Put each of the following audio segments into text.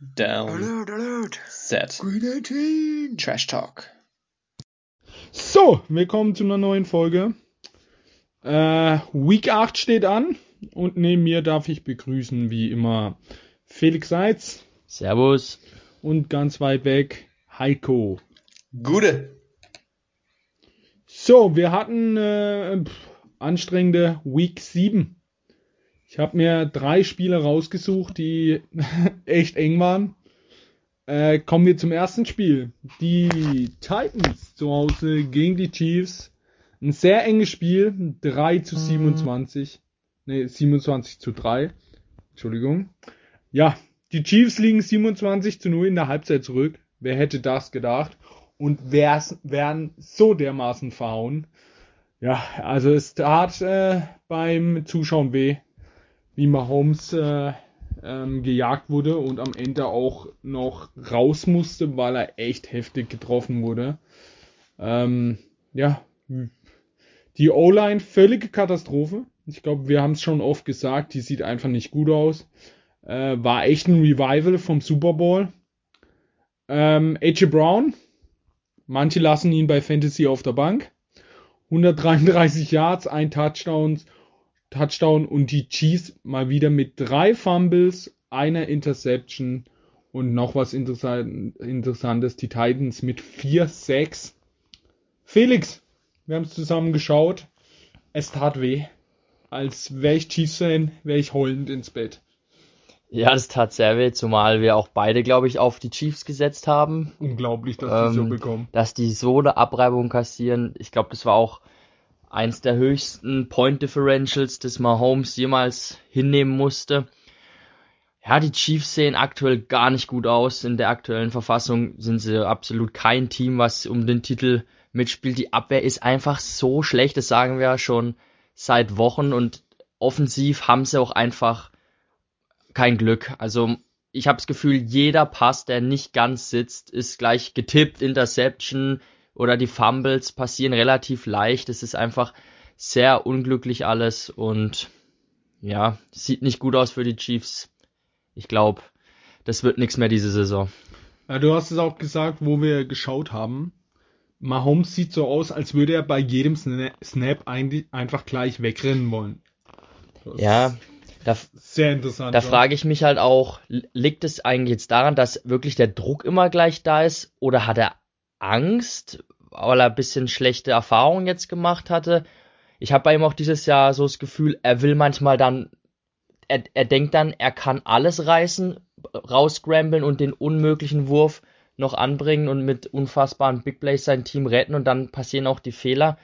Down. Alert, alert. Set. Green 18. Trash Talk. So, willkommen zu einer neuen Folge. Äh, Week 8 steht an und neben mir darf ich begrüßen, wie immer, Felix Seitz Servus. und ganz weit weg Heiko. Gute. So, wir hatten äh, pff, anstrengende Week 7. Ich habe mir drei Spiele rausgesucht, die echt eng waren. Äh, kommen wir zum ersten Spiel. Die Titans zu Hause gegen die Chiefs. Ein sehr enges Spiel. 3 zu 27. Ne, 27 zu 3. Entschuldigung. Ja, die Chiefs liegen 27 zu 0 in der Halbzeit zurück. Wer hätte das gedacht? Und wär's, wären so dermaßen verhauen. Ja, also es tat äh, beim Zuschauen weh, wie Mahomes äh, ähm, gejagt wurde und am Ende auch noch raus musste, weil er echt heftig getroffen wurde. Ähm, ja, die O-Line völlige Katastrophe. Ich glaube, wir haben es schon oft gesagt, die sieht einfach nicht gut aus. Äh, war echt ein Revival vom Super Bowl. Ähm, AJ Brown, manche lassen ihn bei Fantasy auf der Bank. 133 Yards, ein Touchdown, Touchdown und die Chiefs mal wieder mit drei Fumbles, einer Interception und noch was interessant, Interessantes, die Titans mit 4-6. Felix, wir haben es zusammen geschaut. Es tat weh. Als wäre ich Chiefs-Fan, wäre ich heulend ins Bett. Ja, das tat sehr weh, zumal wir auch beide, glaube ich, auf die Chiefs gesetzt haben. Unglaublich, dass die so Ähm, bekommen. Dass die so eine Abreibung kassieren. Ich glaube, das war auch eins der höchsten Point Differentials, das Mahomes jemals hinnehmen musste. Ja, die Chiefs sehen aktuell gar nicht gut aus. In der aktuellen Verfassung sind sie absolut kein Team, was um den Titel mitspielt. Die Abwehr ist einfach so schlecht, das sagen wir ja schon seit Wochen und offensiv haben sie auch einfach kein Glück. Also ich habe das Gefühl, jeder Pass, der nicht ganz sitzt, ist gleich getippt, Interception oder die Fumbles passieren relativ leicht. Es ist einfach sehr unglücklich alles und ja, sieht nicht gut aus für die Chiefs. Ich glaube, das wird nichts mehr diese Saison. Ja, du hast es auch gesagt, wo wir geschaut haben. Mahomes sieht so aus, als würde er bei jedem Sna- Snap ein, einfach gleich wegrennen wollen. Das Ja, da, Sehr interessant. da ja. frage ich mich halt auch, li- liegt es eigentlich jetzt daran, dass wirklich der Druck immer gleich da ist oder hat er Angst, weil er ein bisschen schlechte Erfahrungen jetzt gemacht hatte? Ich habe bei ihm auch dieses Jahr so das Gefühl, er will manchmal dann, er, er denkt dann, er kann alles reißen, rausscramblen und den unmöglichen Wurf noch anbringen und mit unfassbaren Big Plays sein Team retten und dann passieren auch die Fehler.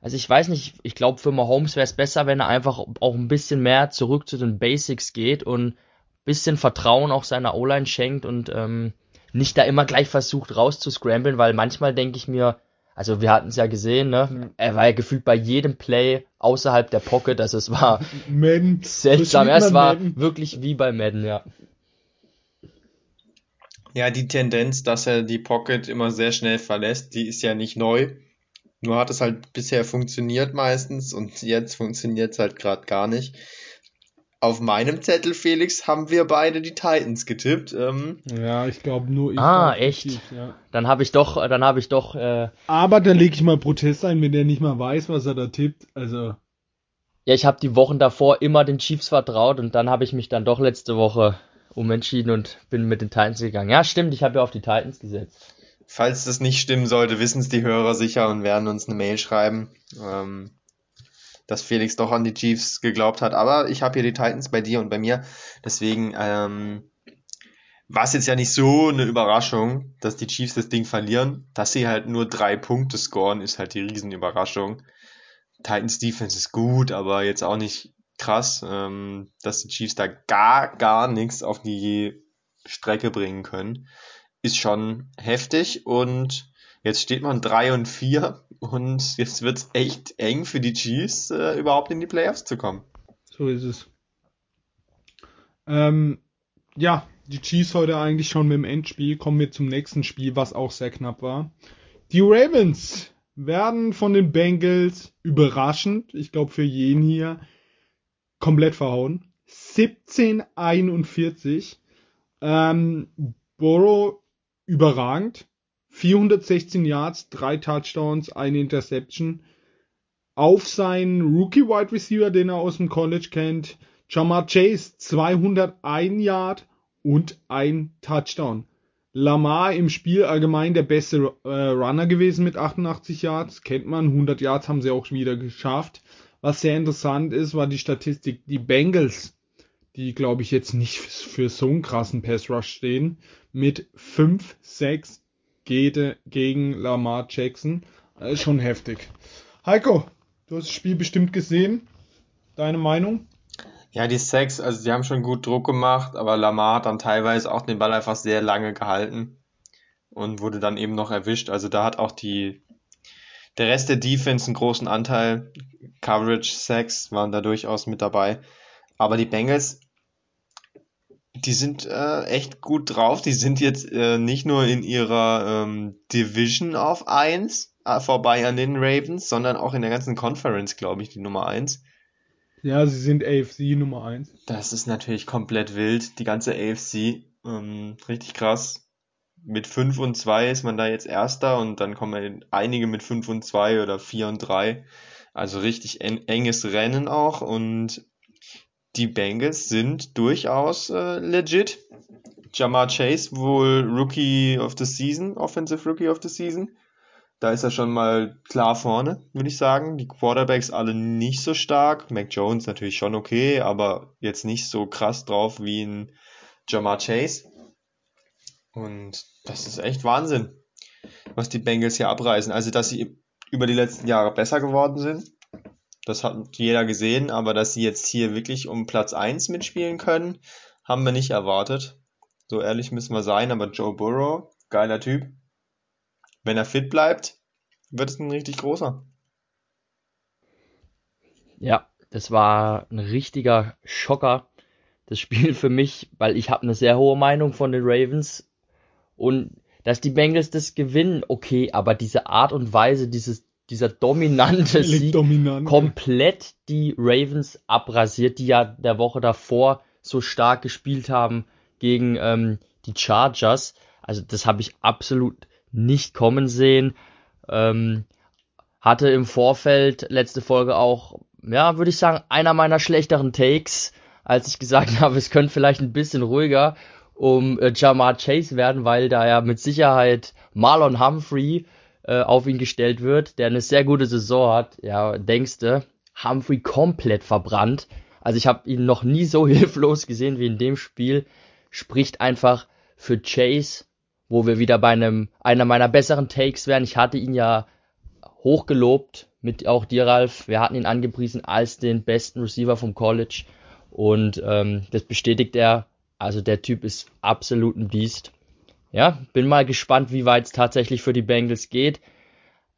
Also ich weiß nicht, ich glaube für Mahomes wäre es besser, wenn er einfach auch ein bisschen mehr zurück zu den Basics geht und ein bisschen Vertrauen auch seiner O-Line schenkt und ähm, nicht da immer gleich versucht rauszuscramblen, weil manchmal denke ich mir, also wir hatten es ja gesehen, ne? Er war ja gefühlt bei jedem Play außerhalb der Pocket, also es war Madden. seltsam. Es war Madden. wirklich wie bei Madden, ja. Ja, die Tendenz, dass er die Pocket immer sehr schnell verlässt, die ist ja nicht neu. Nur hat es halt bisher funktioniert meistens und jetzt funktioniert es halt gerade gar nicht. Auf meinem Zettel, Felix, haben wir beide die Titans getippt. Ähm, Ja, ich glaube nur ich. Ah, echt? aktiv, Ja. Dann habe ich doch, dann habe ich doch, äh, Aber da lege ich mal Protest ein, wenn der nicht mal weiß, was er da tippt. Also, ja, ich habe die Wochen davor immer den Chiefs vertraut und dann habe ich mich dann doch letzte Woche umentschieden und bin mit den Titans gegangen. Ja, stimmt, ich habe ja auf die Titans gesetzt. falls das nicht stimmen sollte, wissen es die Hörer sicher und werden uns eine Mail schreiben, ähm, dass Felix doch an die Chiefs geglaubt hat. Aber ich habe hier die Titans bei dir und bei mir. Deswegen ähm, war es jetzt ja nicht so eine Überraschung, dass die Chiefs das Ding verlieren. Dass sie halt nur drei Punkte scoren, ist halt die Riesenüberraschung. Titans Defense ist gut, aber jetzt auch nicht krass, ähm, dass die Chiefs da gar, gar nichts auf die Strecke bringen können, ist schon heftig und jetzt steht man 3 und 4 und jetzt wird's echt eng für die Chiefs, äh, überhaupt in die Playoffs zu kommen. so ist es. Ähm, ja, die Chiefs heute eigentlich schon mit dem Endspiel. Kommen wir zum nächsten Spiel, was auch sehr knapp war. Die Ravens werden von den Bengals überraschend, ich glaube für jeden hier, komplett verhauen. 17-41. Ähm, Burrow überragend. 416 Yards, drei Touchdowns, eine Interception. Auf seinen Rookie Wide Receiver, den er aus dem College kennt, Jamar Chase 201 Yard und ein Touchdown. Lamar im Spiel allgemein der beste äh, Runner gewesen mit 88 Yards, kennt man, 100 Yards haben sie auch wieder geschafft. Was sehr interessant ist, war die Statistik, die Bengals, die glaube ich jetzt nicht für so einen krassen Pass Rush stehen, mit 5, 6 geht gegen Lamar Jackson. Das ist schon heftig. Heiko, du hast das Spiel bestimmt gesehen. Deine Meinung? Ja, die Sacks, also die haben schon gut Druck gemacht, aber Lamar hat dann teilweise auch den Ball einfach sehr lange gehalten und wurde dann eben noch erwischt. Also da hat auch die der Rest der Defense einen großen Anteil. Coverage, Sacks waren da durchaus mit dabei. Aber die Bengals, die sind äh, echt gut drauf. Die sind jetzt äh, nicht nur in ihrer ähm, Division auf 1 äh, vorbei an den Ravens, sondern auch in der ganzen Conference, glaube ich, die Nummer 1. Ja, sie sind AFC Nummer 1. Das ist natürlich komplett wild, die ganze AFC. Ähm, richtig krass. Mit 5 und 2 ist man da jetzt Erster und dann kommen einige mit 5 und 2 oder 4 und 3. Also richtig en enges Rennen auch und die Bengals sind durchaus äh, legit. Jamar Chase wohl Rookie of the Season, Offensive Rookie of the Season. Da ist er schon mal klar vorne, würde ich sagen. Die Quarterbacks alle nicht so stark. Mac Jones natürlich schon okay, aber jetzt nicht so krass drauf wie ein Jamar Chase. Und das ist echt Wahnsinn, was die Bengals hier abreißen. Also, dass sie über die letzten Jahre besser geworden sind, das hat jeder gesehen, aber dass sie jetzt hier wirklich um Platz 1 mitspielen können, haben wir nicht erwartet. So ehrlich müssen wir sein, aber Joe Burrow, geiler Typ wenn er fit bleibt, wird es ein richtig großer. Ja, das war ein richtiger Schocker, das Spiel für mich, weil ich habe eine sehr hohe Meinung von den Ravens und dass die Bengals das gewinnen, okay, aber diese Art und Weise, dieses, dieser dominante Sieg, dominant. komplett die Ravens abrasiert, die ja der Woche davor so stark gespielt haben gegen ähm, die Chargers. Also das habe ich absolut nicht kommen sehen. Ähm, hatte im Vorfeld letzte Folge auch, ja, würde ich sagen, einer meiner schlechteren Takes, als ich gesagt habe, es könnte vielleicht ein bisschen ruhiger um äh, Jamar Chase werden, weil da ja mit Sicherheit Marlon Humphrey äh, auf ihn gestellt wird, der eine sehr gute Saison hat. Ja, denkste, Humphrey komplett verbrannt. Also ich habe ihn noch nie so hilflos gesehen wie in dem Spiel. Spricht einfach für Chase wo wir wieder bei einem einer meiner besseren Takes wären. Ich hatte ihn ja hochgelobt mit auch dir, Ralf. Wir hatten ihn angepriesen als den besten Receiver vom College und ähm, das bestätigt er. Also der Typ ist absolut ein Biest. Ja, bin mal gespannt, wie weit es tatsächlich für die Bengals geht.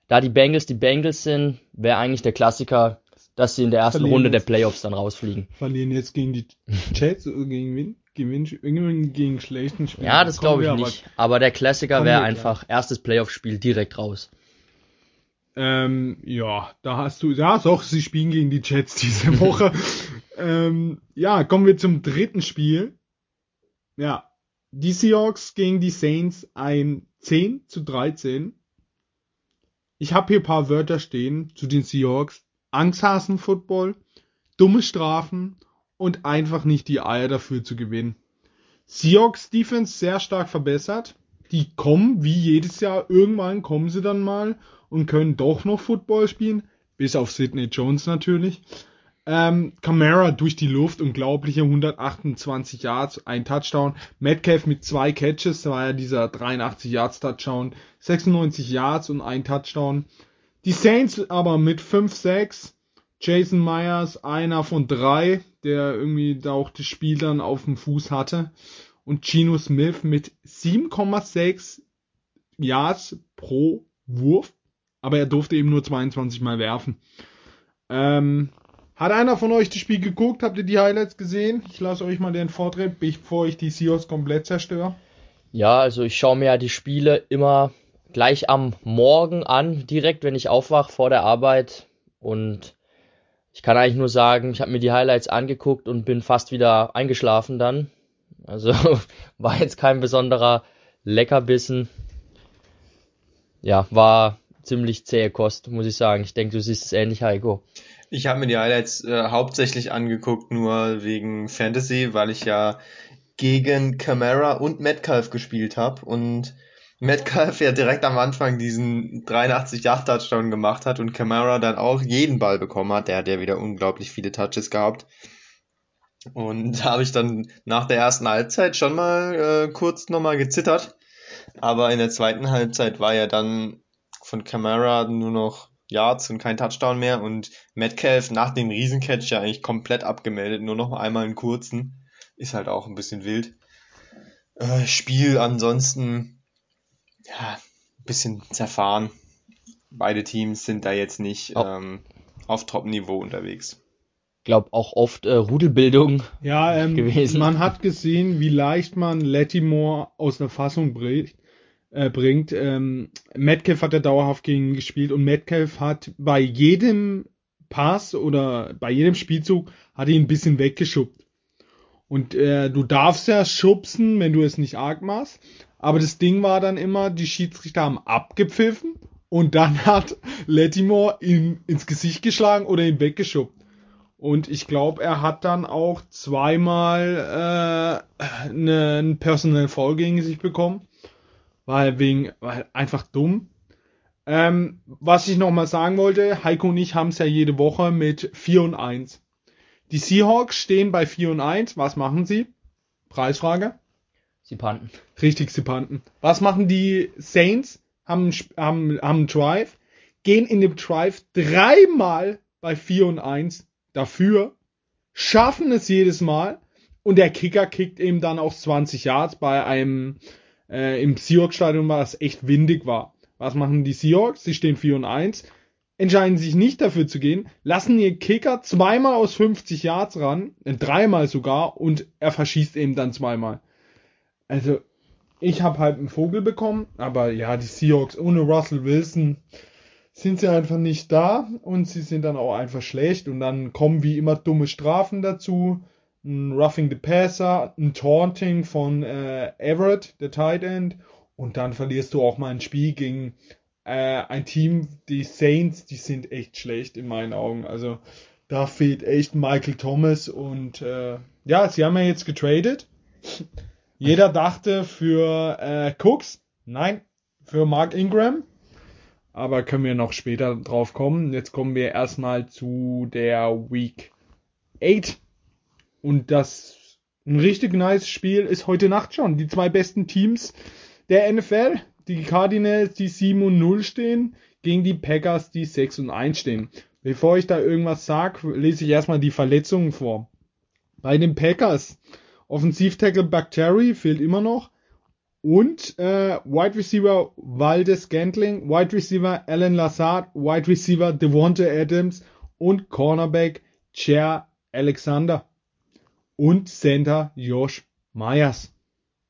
Da die Bengals die Bengals sind, wäre eigentlich der Klassiker, dass sie in der ersten Verlieren Runde der Playoffs dann rausfliegen. Verlieren jetzt gegen die Jets oder gegen wen? gewinnt irgendwie gegen schlechten Spieler. Ja, das glaube ich nicht. Aber, aber der Klassiker wäre einfach ja. erstes Playoff-Spiel direkt raus. Ähm, ja, da hast du, ja, doch, sie spielen gegen die Jets diese Woche. ähm, ja, kommen wir zum dritten Spiel. Ja, die Seahawks gegen die Saints ein 10 zu 13. Ich habe hier paar Wörter stehen zu den Seahawks. Angsthasen-Football, dumme Strafen und einfach nicht die Eier dafür zu gewinnen. Seahawks Defense sehr stark verbessert. Die kommen, wie jedes Jahr, irgendwann kommen sie dann mal und können doch noch Football spielen. Bis auf Sidney Jones natürlich. Ähm, Camara durch die Luft, unglaubliche 128 Yards, ein Touchdown. Metcalf mit zwei Catches, da war ja dieser 83 Yards Touchdown, 96 Yards und ein Touchdown. Die Saints aber mit 5-6, Jason Myers, einer von drei, der irgendwie da auch das Spiel dann auf dem Fuß hatte. Und Gino Smith mit 7,6 Yards pro Wurf. Aber er durfte eben nur 22 Mal werfen. Ähm, hat einer von euch das Spiel geguckt? Habt ihr die Highlights gesehen? Ich lasse euch mal den Vortritt, bevor ich die Seahawks komplett zerstöre. Ja, also ich schaue mir ja die Spiele immer gleich am Morgen an, direkt wenn ich aufwache vor der Arbeit. Und ich kann eigentlich nur sagen, ich habe mir die Highlights angeguckt und bin fast wieder eingeschlafen dann. Also war jetzt kein besonderer Leckerbissen. Ja, war ziemlich zähe Kost, muss ich sagen. Ich denke, du siehst es ähnlich, Heiko. Ich habe mir die Highlights äh, hauptsächlich angeguckt, nur wegen Fantasy, weil ich ja gegen Camara und Metcalf gespielt habe und Metcalf ja direkt am Anfang diesen 83 Yard Touchdown gemacht hat und Camara dann auch jeden Ball bekommen hat. Der hat ja wieder unglaublich viele Touches gehabt. Und da habe ich dann nach der ersten Halbzeit schon mal äh, kurz nochmal gezittert. Aber in der zweiten Halbzeit war ja dann von Camara nur noch Yards und kein Touchdown mehr und Metcalf nach dem Riesencatch ja eigentlich komplett abgemeldet, nur noch einmal einen kurzen. Ist halt auch ein bisschen wild. Äh, Spiel ansonsten, ja, ein bisschen zerfahren. Beide Teams sind da jetzt nicht oh. ähm, auf Top-Niveau unterwegs. Ich glaube auch oft äh, Rudelbildung ja, ähm, gewesen. Man hat gesehen, wie leicht man Lattimore aus der Fassung bricht äh, bringt. Ähm, Metcalf hat er dauerhaft gegen gespielt und Metcalf hat bei jedem Pass oder bei jedem Spielzug hat ihn ein bisschen weggeschubbt. Und äh, du darfst ja schubsen, wenn du es nicht arg machst. Aber das Ding war dann immer, die Schiedsrichter haben abgepfiffen und dann hat Lettimore ihn ins Gesicht geschlagen oder ihn weggeschubbt. Und ich glaube, er hat dann auch zweimal äh, ne, einen Personal Foul gegen sich bekommen weil wegen, weil einfach dumm. Ähm, was ich nochmal sagen wollte, Heiko und ich haben es ja jede Woche mit 4 und 1. Die Seahawks stehen bei 4 und 1. Was machen sie? Preisfrage. Sie panten. Richtig, sie panten. Was machen die Saints? Haben, haben, haben einen Drive, gehen in dem Drive dreimal bei 4 und 1 dafür, schaffen es jedes Mal und der Kicker kickt eben dann auch 20 Yards bei einem äh, im Seahawks-Stadion war, es echt windig war. Was machen die Seahawks? Sie stehen 4 und 1, entscheiden sich nicht dafür zu gehen, lassen ihr Kicker zweimal aus 50 Yards ran, äh, dreimal sogar, und er verschießt eben dann zweimal. Also, ich habe halt einen Vogel bekommen, aber ja, die Seahawks ohne Russell Wilson sind sie einfach nicht da und sie sind dann auch einfach schlecht und dann kommen wie immer dumme Strafen dazu ein Roughing the Passer, ein Taunting von äh, Everett, der Tight End, und dann verlierst du auch mal ein Spiel gegen äh, ein Team, die Saints, die sind echt schlecht in meinen Augen. Also da fehlt echt Michael Thomas und äh, ja, sie haben ja jetzt getradet. Jeder dachte für äh, Cooks, nein, für Mark Ingram. Aber können wir noch später drauf kommen. Jetzt kommen wir erstmal zu der Week 8 und das ein richtig nice Spiel ist heute Nacht schon. Die zwei besten Teams der NFL, die Cardinals, die 7 und 0 stehen, gegen die Packers, die 6 und 1 stehen. Bevor ich da irgendwas sage, lese ich erstmal die Verletzungen vor. Bei den Packers, Offensivtackle Bacteri fehlt immer noch. Und äh, Wide Receiver Waldes Gantling, Wide Receiver Alan Lazard, Wide Receiver Devonta Adams und Cornerback Chair Alexander und Center Josh Myers.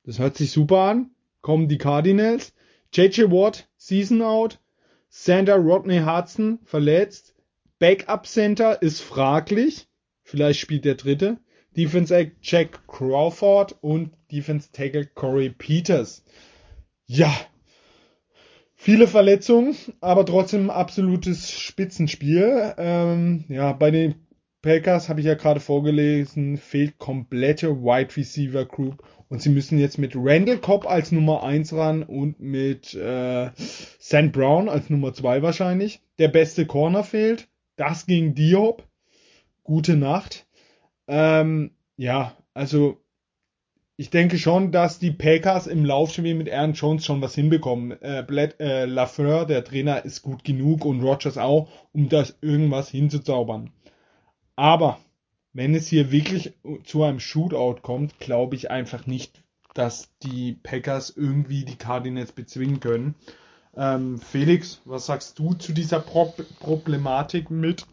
Das hört sich super an. Kommen die Cardinals. JJ Watt, Season Out. Center Rodney Hudson, verletzt. Backup Center ist fraglich. Vielleicht spielt der dritte. Defense Egg Jack Crawford und Defense Tackle Corey Peters. Ja, viele Verletzungen, aber trotzdem absolutes Spitzenspiel. Ähm, ja, bei den Packers, habe ich ja gerade vorgelesen, fehlt komplette Wide Receiver Group und sie müssen jetzt mit Randall Cobb als Nummer 1 ran und mit äh, St. Brown als Nummer 2 wahrscheinlich. Der beste Corner fehlt. Das gegen Diop. Gute Nacht. Ähm, ja, also ich denke schon, dass die Packers im Laufspiel mit Aaron Jones schon was hinbekommen. Äh, Bled, äh, Lafleur, der Trainer, ist gut genug und Rogers auch, um das irgendwas hinzuzaubern. Aber wenn es hier wirklich zu einem Shootout kommt, glaube ich einfach nicht, dass die Packers irgendwie die Cardinals bezwingen können. Ähm, Felix, was sagst du zu dieser Pro Problematik mit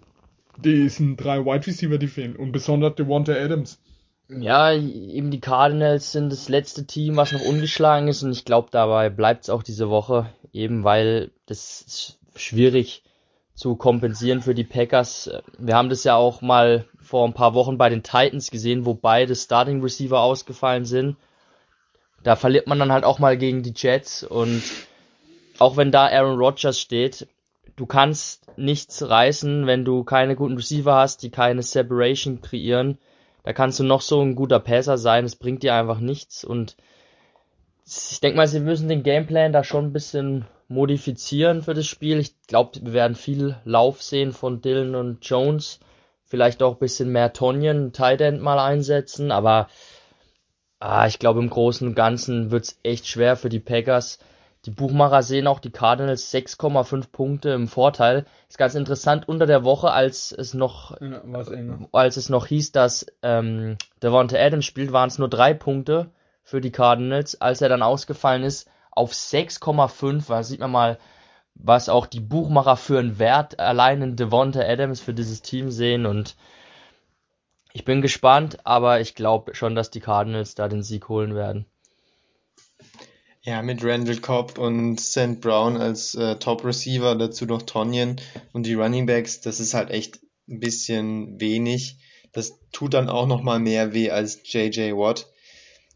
diesen drei Wide Receiver, die fehlen und besonders Devonta Adams? Ja, eben die Cardinals sind das letzte Team, was noch ungeschlagen ist und ich glaube, dabei bleibt es auch diese Woche, eben weil das schwierig zu kompensieren für die Packers. Wir haben das ja auch mal vor ein paar Wochen bei den Titans gesehen, wo beide Starting Receiver ausgefallen sind. Da verliert man dann halt auch mal gegen die Jets und auch wenn da Aaron Rodgers steht, du kannst nichts reißen, wenn du keine guten Receiver hast, die keine Separation kreieren. Da kannst du noch so ein guter Passer sein, es bringt dir einfach nichts und ich denke mal, sie müssen den Gameplan da schon ein bisschen modifizieren für das Spiel. Ich glaube, wir werden viel Lauf sehen von Dylan und Jones. Vielleicht auch ein bisschen mehr Tonyan, Tight End mal einsetzen, aber ah, ich glaube, im Großen und Ganzen wird's echt schwer für die Packers. Die Buchmacher sehen auch die Cardinals 6,5 Punkte im Vorteil. Ist ganz interessant unter der Woche, als es noch, Ja, als es noch hieß, dass ähm, Devonta Adams spielt, waren es nur drei Punkte für die Cardinals. Als er dann ausgefallen ist, auf 6,5, da sieht man mal, was auch die Buchmacher für einen Wert allein in Devonta Adams für dieses Team sehen und ich bin gespannt, aber ich glaube schon, dass die Cardinals da den Sieg holen werden. Ja, mit Randall Cobb und St. Brown als äh, Top-Receiver, dazu noch Tonyan und die Running Backs, das ist halt echt ein bisschen wenig. Das tut dann auch nochmal mehr weh als JJ Watt.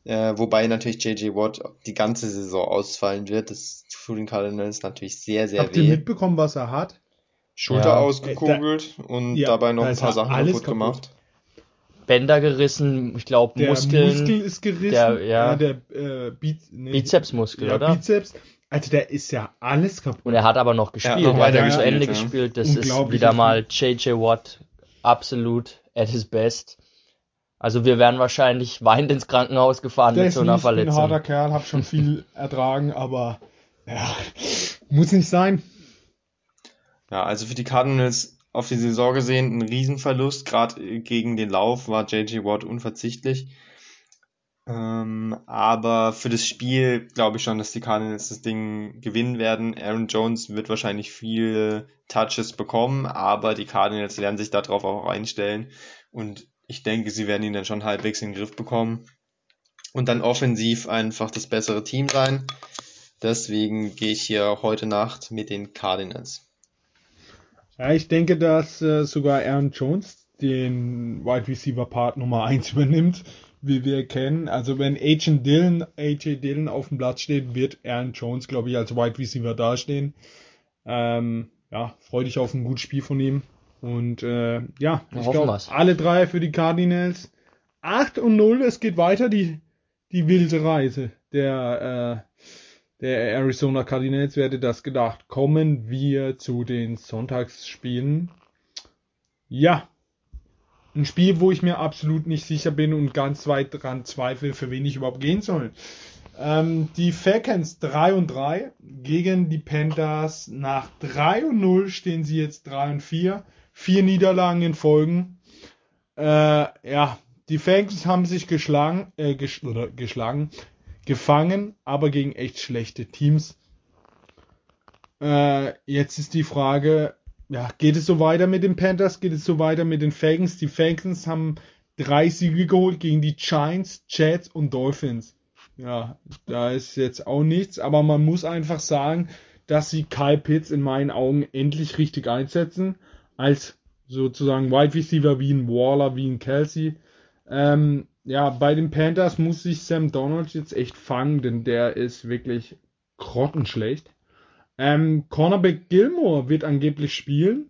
Äh, wobei natürlich JJ Watt die ganze Saison ausfallen wird. Das tut den Cardinals natürlich sehr, sehr Habt ihr weh. mitbekommen, was er hat? Schulter Ja. ausgekugelt und ja, dabei noch ein paar Sachen alles kaputt kaputt. gemacht. Bänder gerissen, ich glaube Der Muskeln, Muskel ist gerissen. der- ja. äh, der äh, Biz nee, Bizepsmuskel, ja, oder? Bizeps. Also der ist ja alles kaputt. Und er hat aber noch gespielt, noch er hat ja zu Ende ja. gespielt. Das ist wieder mal JJ Watt absolut at his best. Also wir werden wahrscheinlich weinend ins Krankenhaus gefahren der mit ist so einer mies, bin ein Verletzung. harter Kerl, hab schon viel ertragen, aber ja, muss nicht sein. Ja, also für die Cardinals auf die Saison gesehen ein Riesenverlust. Gerade gegen den Lauf war JJ Watt unverzichtlich. Ähm, aber für das Spiel glaube ich schon, dass die Cardinals das Ding gewinnen werden. Aaron Jones wird wahrscheinlich viele Touches bekommen, aber die Cardinals werden sich darauf auch einstellen. Und ich denke, sie werden ihn dann schon halbwegs in den Griff bekommen. Und dann offensiv einfach das bessere Team sein. Deswegen gehe ich hier heute Nacht mit den Cardinals. Ja, ich denke, dass äh, sogar Aaron Jones den Wide Receiver Part Nummer 1 übernimmt, wie wir kennen. Also wenn Agent Dillon, AJ Dillon auf dem Platz steht, wird Aaron Jones, glaube ich, als Wide Receiver dastehen. Ähm, ja, freu dich auf ein gutes Spiel von ihm. Und äh, ja, ich Hoffen glaube, alle drei für die Cardinals. 8 und 0, es geht weiter, die, die wilde Reise der, äh, der Arizona Cardinals, wer hätte das gedacht? Kommen wir zu den Sonntagsspielen. Ja, ein Spiel, wo ich mir absolut nicht sicher bin und ganz weit dran zweifle, für wen ich überhaupt gehen soll. Ähm, die Falcons 3 und 3 gegen die Panthers. Nach 3 und 0 stehen sie jetzt 3 und 4. Vier Niederlagen in Folgen. Äh, ja, die Falcons haben sich geschlagen, äh, oder geschlagen, gefangen, aber gegen echt schlechte Teams. Äh, jetzt ist die Frage, ja, geht es so weiter mit den Panthers? Geht es so weiter mit den Falcons? Die Falcons haben drei Siege geholt gegen die Giants, Jets und Dolphins. Ja, da ist jetzt auch nichts, aber man muss einfach sagen, dass sie Kyle Pitts in meinen Augen endlich richtig einsetzen, als sozusagen Wide Receiver wie ein Waller, wie ein Kelsey. Ähm, ja, bei den Panthers muss sich Sam Donald jetzt echt fangen, denn der ist wirklich grottenschlecht. Ähm, Cornerback Gilmore wird angeblich spielen.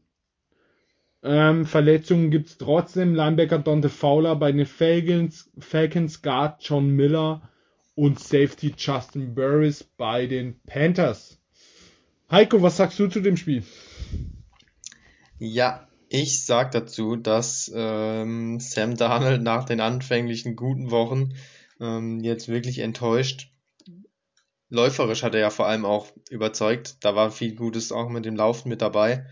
Ähm, Verletzungen gibt's trotzdem. Linebacker Dante Fowler bei den Falcons, Falcons Guard John Miller und Safety Justin Burris bei den Panthers. Heiko, was sagst du zu dem Spiel? Ja, ich sag dazu, dass ähm, Sam Darnold nach den anfänglichen guten Wochen ähm, jetzt wirklich enttäuscht. Läuferisch hat er ja vor allem auch überzeugt. Da war viel Gutes auch mit dem Laufen mit dabei.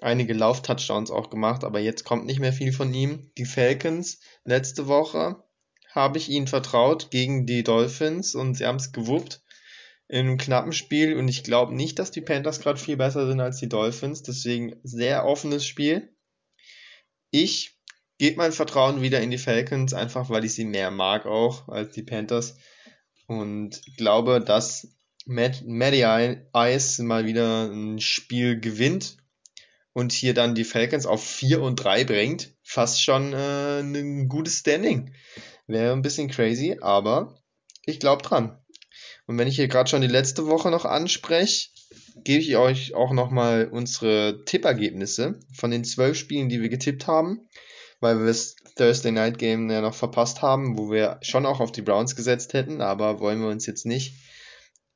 Einige Lauf-Touchdowns auch gemacht, aber jetzt kommt nicht mehr viel von ihm. Die Falcons, letzte Woche habe ich ihnen vertraut gegen die Dolphins und sie haben es gewuppt in einem knappen Spiel und ich glaube nicht, dass die Panthers gerade viel besser sind als die Dolphins. Deswegen sehr offenes Spiel. Ich gebe mein Vertrauen wieder in die Falcons, einfach weil ich sie mehr mag auch als die Panthers. Und glaube, dass Matty Ice mal wieder ein Spiel gewinnt und hier dann die Falcons auf 4 und 3 bringt. fast schon äh, ein gutes Standing. Wäre ein bisschen crazy, aber ich glaube dran. Und wenn ich hier gerade schon die letzte Woche noch anspreche, gebe ich euch auch nochmal unsere Tippergebnisse von den zwölf Spielen, die wir getippt haben, weil wir das Thursday Night Game ja noch verpasst haben, wo wir schon auch auf die Browns gesetzt hätten, aber wollen wir uns jetzt nicht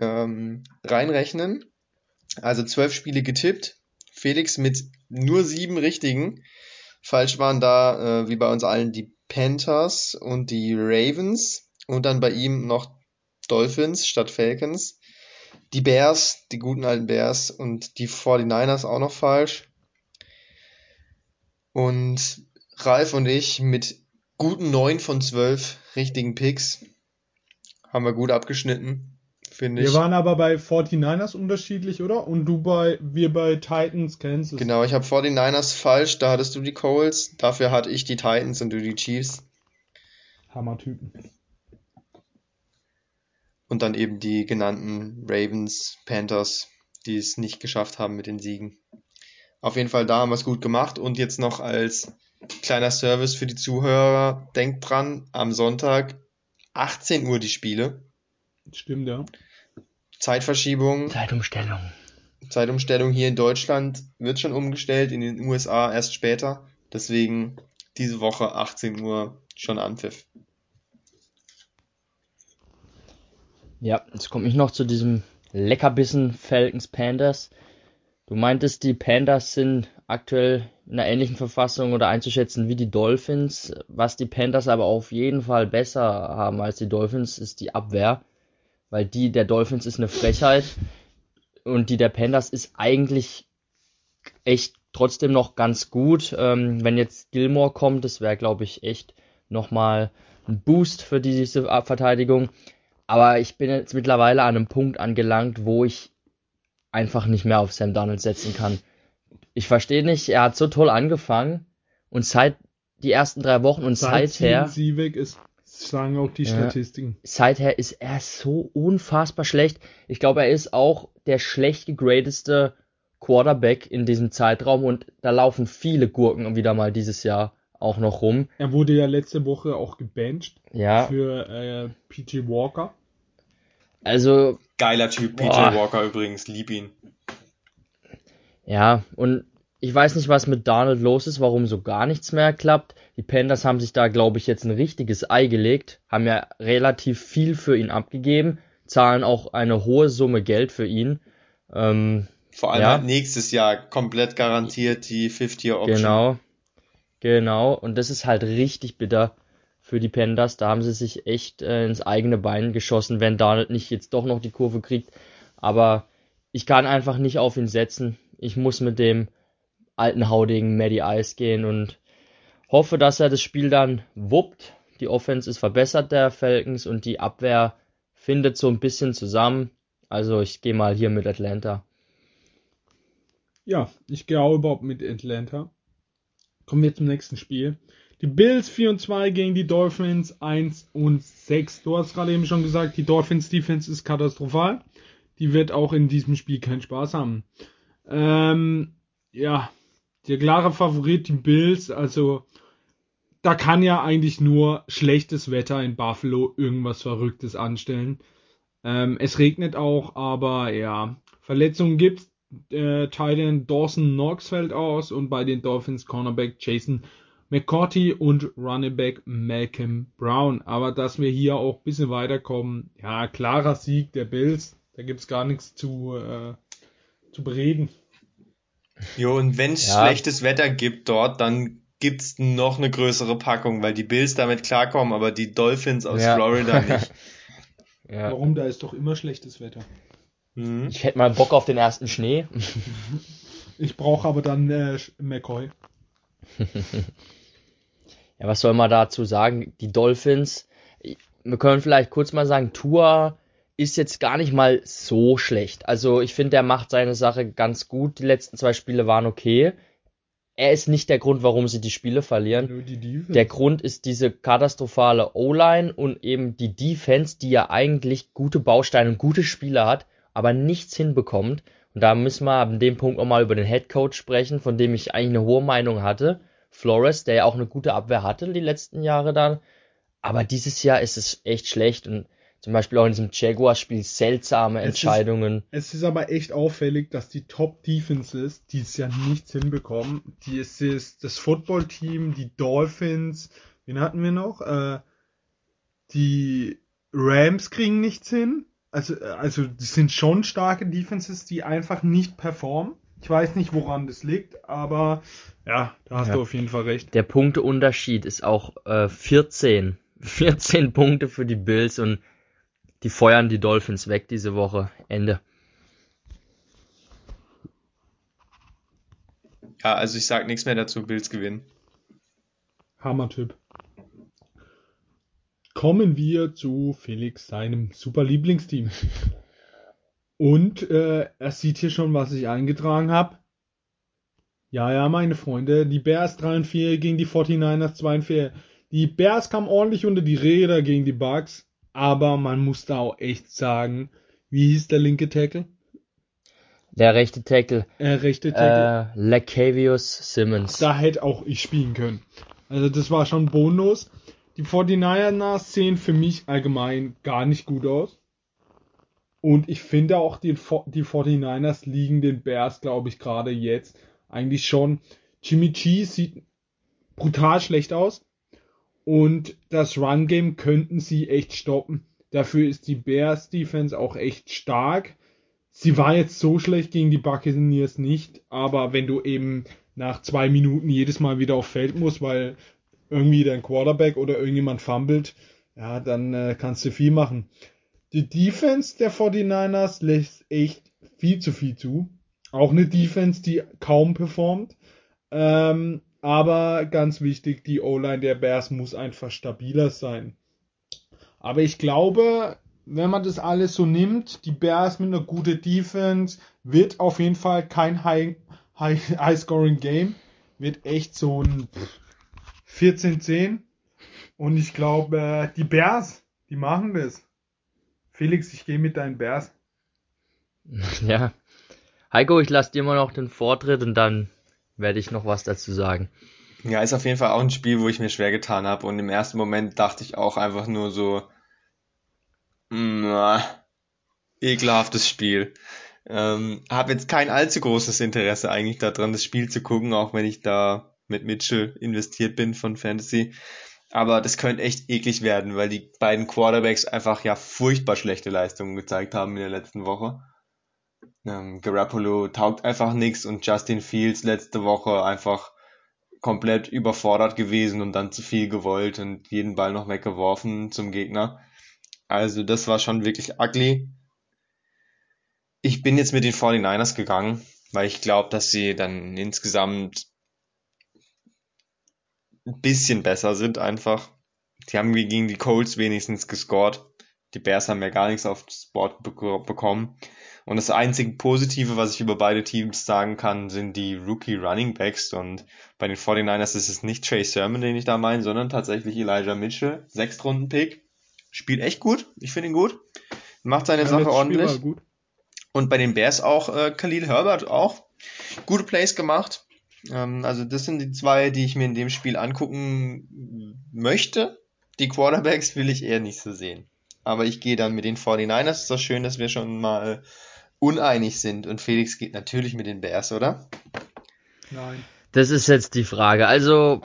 ähm, reinrechnen. Also zwölf Spiele getippt. Felix mit nur sieben richtigen. Falsch waren da, äh, wie bei uns allen, die Panthers und die Ravens und dann bei ihm noch Dolphins statt Falcons. Die Bears, die guten alten Bears und die 49ers auch noch falsch. Und Ralf und ich mit guten 9 von 12 richtigen Picks haben wir gut abgeschnitten, finde ich. Wir waren aber bei 49ers unterschiedlich, oder? Und du bei, wir bei Titans, Kansas. Genau, ich habe 49ers falsch, da hattest du die Coles, dafür hatte ich die Titans und du die Chiefs. Hammertypen. Und dann eben die genannten Ravens, Panthers, die es nicht geschafft haben mit den Siegen. Auf jeden Fall, da haben wir es gut gemacht. Und jetzt noch als kleiner Service für die Zuhörer, denkt dran, am Sonntag 18 Uhr die Spiele. Stimmt, ja. Zeitverschiebung. Zeitumstellung. Zeitumstellung hier in Deutschland wird schon umgestellt, in den USA erst später. Deswegen diese Woche 18 Uhr schon Anpfiff. Ja, jetzt komme ich noch zu diesem Leckerbissen Falcons Pandas. Du meintest, die Pandas sind aktuell in einer ähnlichen Verfassung oder einzuschätzen wie die Dolphins. Was die Pandas aber auf jeden Fall besser haben als die Dolphins, ist die Abwehr. Weil die der Dolphins ist eine Frechheit und die der Pandas ist eigentlich echt trotzdem noch ganz gut. Ähm, wenn jetzt Gilmore kommt, das wäre, glaube ich, echt nochmal ein Boost für diese Verteidigung. Aber ich bin jetzt mittlerweile an einem Punkt angelangt, wo ich einfach nicht mehr auf Sam Donald setzen kann. Ich verstehe nicht, er hat so toll angefangen und seit die ersten drei Wochen und Seit seither, sie weg ist, sagen auch die Ja. Statistiken. seither ist er so unfassbar schlecht. Ich glaube, er ist auch der schlecht gegradeste Quarterback in diesem Zeitraum und da laufen viele Gurken wieder mal dieses Jahr auch noch rum. Er wurde ja letzte Woche auch gebencht Ja, für äh, PG Walker. also Geiler Typ, PJ. Walker übrigens, lieb ihn. Ja, und ich weiß nicht, was mit Donald los ist, warum so gar nichts mehr klappt. Die Panthers haben sich da, glaube ich, jetzt ein richtiges Ei gelegt, haben ja relativ viel für ihn abgegeben, zahlen auch eine hohe Summe Geld für ihn. Ähm, Vor allem Ja. halt nächstes Jahr komplett garantiert die 50-Year-Option. genau, genau. Und das ist halt richtig bitter für die Panthers. Da haben sie sich echt äh, ins eigene Bein geschossen, wenn Donald nicht jetzt doch noch die Kurve kriegt. Aber ich kann einfach nicht auf ihn setzen. Ich muss mit dem alten Haudegen Matty Ice gehen und hoffe, dass er das Spiel dann wuppt. Die Offense ist verbessert der Falcons und die Abwehr findet so ein bisschen zusammen. Also ich gehe mal hier mit Atlanta. Ja, ich gehe auch überhaupt mit Atlanta. Kommen wir zum nächsten Spiel. Die Bills 4 und 2 gegen die Dolphins 1 und 6. Du hast gerade eben schon gesagt, die Dolphins Defense ist katastrophal. Die wird auch in diesem Spiel keinen Spaß haben. Ähm, ja, der klare Favorit, die Bills, also da kann ja eigentlich nur schlechtes Wetter in Buffalo irgendwas Verrücktes anstellen. Ähm, es regnet auch, aber ja, Verletzungen gibt's. Äh, Titan Dawson Knox fällt aus und bei den Dolphins Cornerback Jason McCourty und Running Back Malcolm Brown. Aber dass wir hier auch ein bisschen weiterkommen, ja, klarer Sieg der Bills, da gibt's gar nichts zu, äh, zu bereden. Jo, und wenn es Ja. schlechtes Wetter gibt dort, dann gibt's noch eine größere Packung, weil die Bills damit klarkommen, aber die Dolphins aus Ja. Florida nicht. Ja. Warum? Da ist doch immer schlechtes Wetter. Mhm. Ich hätte mal Bock auf den ersten Schnee. Ich brauche aber dann äh, McCoy. Ja, was soll man dazu sagen? Die Dolphins, wir können vielleicht kurz mal sagen, Tua ist jetzt gar nicht mal so schlecht. Also ich finde, er macht seine Sache ganz gut. Die letzten zwei Spiele waren okay. Er ist nicht der Grund, warum sie die Spiele verlieren. Nur die Defense. Der Grund ist diese katastrophale O-Line und eben die Defense, die ja eigentlich gute Bausteine und gute Spieler hat, aber nichts hinbekommt. Und da müssen wir an dem Punkt auch mal über den Head Coach sprechen, von dem ich eigentlich eine hohe Meinung hatte. Flores, der ja auch eine gute Abwehr hatte die letzten Jahre dann. Aber dieses Jahr ist es echt schlecht und zum Beispiel auch in diesem Jaguars-Spiel seltsame Es ist- Entscheidungen. Es ist aber echt auffällig, dass die Top-Defenses dieses Jahr nichts hinbekommen. Die es ist das Football-Team, die Dolphins, wen hatten wir noch? Äh, die Rams kriegen nichts hin. Also, äh, also das sind schon starke Defenses, die einfach nicht performen. Ich weiß nicht, woran das liegt, aber ja, da hast Ja. du auf jeden Fall recht. Der Punkteunterschied ist auch äh, 14. 14 Punkte für die Bills und die feuern die Dolphins weg diese Woche. Ende. Ja, also ich sag nichts mehr dazu, Bills gewinnen. Hammer-Typ. Kommen wir zu Felix, seinem super Lieblingsteam. Und äh, er sieht hier schon, was ich eingetragen habe. Ja, ja, meine Freunde, die Bears 3 und 4 gegen die 49ers 2 und 4. Die Bears kamen ordentlich unter die Räder gegen die Bucks, aber man muss da auch echt sagen, wie hieß der linke Tackle? Der rechte Tackle, Äh, rechte Tackle. äh, Lacavius Simmons. Da hätte auch ich spielen können. Also das war schon bonus. Die 49ers sehen für mich allgemein gar nicht gut aus. Und ich finde auch, die, die 49ers liegen den Bears, glaube ich, gerade jetzt eigentlich schon. Jimmy G sieht brutal schlecht aus. Und das Run-Game könnten sie echt stoppen. Dafür ist die Bears Defense auch echt stark. Sie war jetzt so schlecht gegen die Buccaneers nicht, aber wenn du eben nach zwei Minuten jedes Mal wieder auf Feld musst, weil irgendwie dein Quarterback oder irgendjemand fummelt, ja, dann äh, kannst du viel machen. Die Defense der 49ers lässt echt viel zu viel zu. Auch eine Defense, die kaum performt. Ähm, aber ganz wichtig, die O-Line der Bears muss einfach stabiler sein. Aber ich glaube, wenn man das alles so nimmt, die Bears mit einer guten Defense, wird auf jeden Fall kein High, High, High. Wird echt so ein 14-10. Und ich glaube, äh, die Bears, die machen das. Felix, ich gehe mit deinen Bears. Ja. Heiko, ich lasse dir mal noch den Vortritt und dann werde ich noch was dazu sagen. Ja, ist auf jeden Fall auch ein Spiel, wo ich mir schwer getan habe. Und im ersten Moment dachte ich auch einfach nur so, na, ekelhaftes Spiel. Ähm, habe jetzt kein allzu großes Interesse eigentlich daran, das Spiel zu gucken, auch wenn ich da mit Mitchell investiert bin von Fantasy. Aber das könnte echt eklig werden, weil die beiden Quarterbacks einfach ja furchtbar schlechte Leistungen gezeigt haben in der letzten Woche. Ähm, Garoppolo taugt einfach nichts und Justin Fields letzte Woche einfach komplett überfordert gewesen und dann zu viel gewollt und jeden Ball noch weggeworfen zum Gegner. Also das war schon wirklich ugly. Ich bin jetzt mit den 49ers gegangen, weil ich glaube, dass sie dann insgesamt ein bisschen besser sind einfach. Die haben gegen die Colts wenigstens gescored. Die Bears haben ja gar nichts aufs Board bek- bekommen. Und das einzige Positive, was ich über beide Teams sagen kann, sind die Rookie Running Backs. Und bei den 49ers ist es nicht Trey Sermon, den ich da meine, sondern tatsächlich Elijah Mitchell. Sechstrunden-Pick. Spielt echt gut. Ich finde ihn gut. Macht seine Ja, Sache ordentlich. Und bei den Bears auch äh, Khalil Herbert auch gute Plays gemacht. Ähm, also das sind die zwei, die ich mir in dem Spiel angucken möchte. Die Quarterbacks will ich eher nicht so sehen. Aber ich gehe dann mit den 49ers. Ist doch schön, dass wir schon mal uneinig sind. Und Felix geht natürlich mit den Bears, oder? Nein. Das ist jetzt die Frage. Also,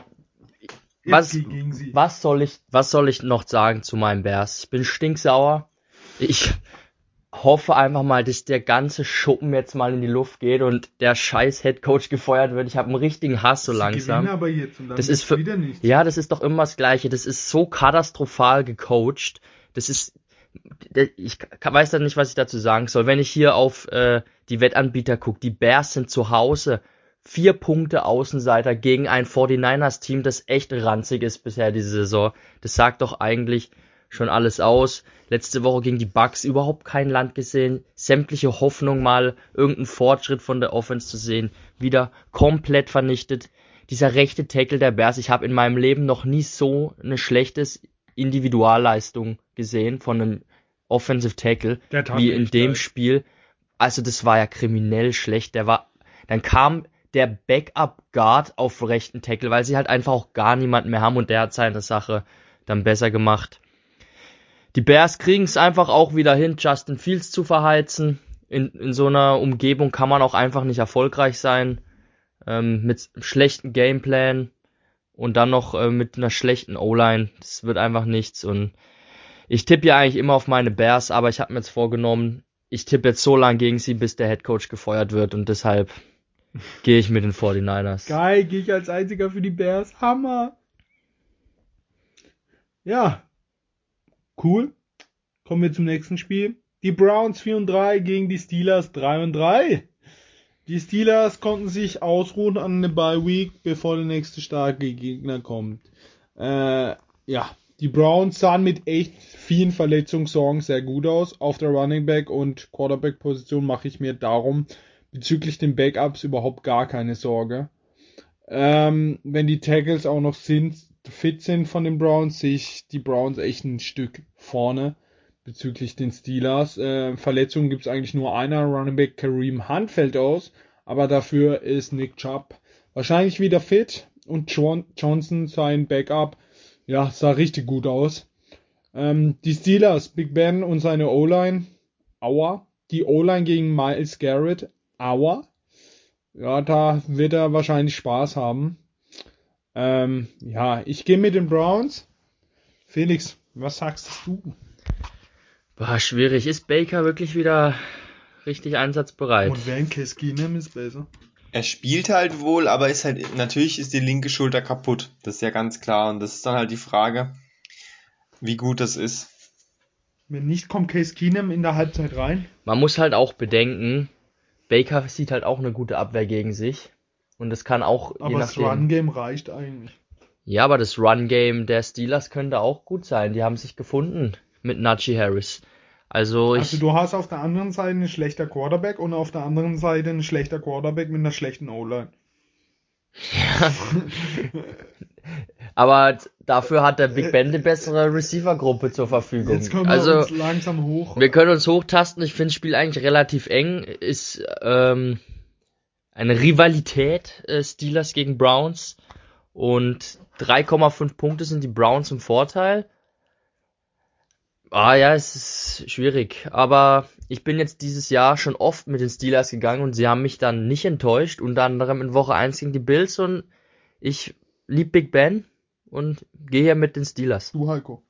Was- was soll ich, was soll ich noch sagen zu meinem Bears? Ich bin stinksauer. Ich hoffe einfach mal, dass der ganze Schuppen jetzt mal in die Luft geht und der scheiß Headcoach gefeuert wird. Ich habe einen richtigen Hass so langsam. aber jetzt und dann Das ist für- wieder nicht. Ja, das ist doch immer das Gleiche. Das ist so katastrophal gecoacht. Das ist, ich weiß dann nicht, was ich dazu sagen soll. Wenn ich hier auf äh, die Wettanbieter gucke, die Bears sind zu Hause. Vier Punkte Außenseiter gegen ein 49ers-Team, das echt ranzig ist bisher diese Saison. Das sagt doch eigentlich schon alles aus. Letzte Woche gegen die Bucks überhaupt kein Land gesehen. Sämtliche Hoffnung mal irgendeinen Fortschritt von der Offense zu sehen, wieder komplett vernichtet dieser rechte Tackle der Bears, ich habe in meinem Leben noch nie so eine schlechtes Individualleistung gesehen von einem Offensive Tackle wie in dem leid. Spiel. Also das war ja kriminell schlecht. Der war, dann kam der Backup-Guard auf rechten Tackle, weil sie halt einfach auch gar niemanden mehr haben und der hat seine Sache dann besser gemacht. Die Bears kriegen es einfach auch wieder hin, Justin Fields zu verheizen. In, in so einer Umgebung kann man auch einfach nicht erfolgreich sein. Ähm, mit schlechten Gameplan und dann noch äh, mit einer schlechten O-Line. Das wird einfach nichts. Und ich tippe ja eigentlich immer auf meine Bears, aber ich habe mir jetzt vorgenommen, ich tippe jetzt so lange gegen sie, bis der Head Coach gefeuert wird und deshalb gehe ich mit den 49ers. Geil, gehe ich als einziger für die Bears. Hammer. Ja. Cool. Kommen wir zum nächsten Spiel. Die Browns 4 und 3 gegen die Steelers 3 und 3. Die Steelers konnten sich ausruhen an der Bye Week, bevor der nächste starke Gegner kommt. Äh, ja, die Browns sahen mit echt vielen Verletzungssorgen sehr gut aus. Auf der Running Back und Quarterback Position mache ich mir darum bezüglich den Backups überhaupt gar keine Sorge. Ähm, wenn die Tackles auch noch sind, fit sind von den Browns, sehe ich die Browns echt ein Stück vorne bezüglich den Steelers. Äh, Verletzungen gibt es eigentlich nur einer. Running Back Kareem Hunt fällt aus, aber dafür ist Nick Chubb wahrscheinlich wieder fit und John Johnson sein Backup, ja, sah richtig gut aus. Ähm, die Steelers, Big Ben und seine O-Line, aua. Die O-Line gegen Miles Garrett, aua. Ja, da wird er wahrscheinlich Spaß haben. Ähm, ja, ich gehe mit den Browns. Felix, was sagst du? War schwierig. Ist Baker wirklich wieder richtig einsatzbereit? Und wenn Case Keenum ist besser. Er spielt halt wohl, aber ist halt, natürlich ist die linke Schulter kaputt. Das ist ja ganz klar. Und das ist dann halt die Frage, wie gut das ist. Wenn nicht, kommt Case Keenum in der Halbzeit rein. Man muss halt auch bedenken, Baker sieht halt auch eine gute Abwehr gegen sich. Und das kann auch, aber das Run-Game reicht eigentlich. Ja, aber das Run-Game der Steelers könnte auch gut sein. Die haben sich gefunden mit Najee Harris. Also, ich, also du hast auf der anderen Seite einen schlechter Quarterback und auf der anderen Seite einen schlechter Quarterback mit einer schlechten O-Line. Ja. Aber dafür hat der Big Ben die bessere Receiver-Gruppe zur Verfügung. Jetzt kommen wir also, uns langsam hoch. Wir können uns hochtasten. Ich finde das Spiel eigentlich relativ eng. Ist ähm, eine Rivalität äh, Steelers gegen Browns. Und 3,5 Punkte sind die Browns im Vorteil. Ah ja, es ist schwierig. Aber ich bin jetzt dieses Jahr schon oft mit den Steelers gegangen und sie haben mich dann nicht enttäuscht. Unter anderem in Woche 1 gegen die Bills und ich lieb Big Ben und gehe hier mit den Steelers. Du, Heiko.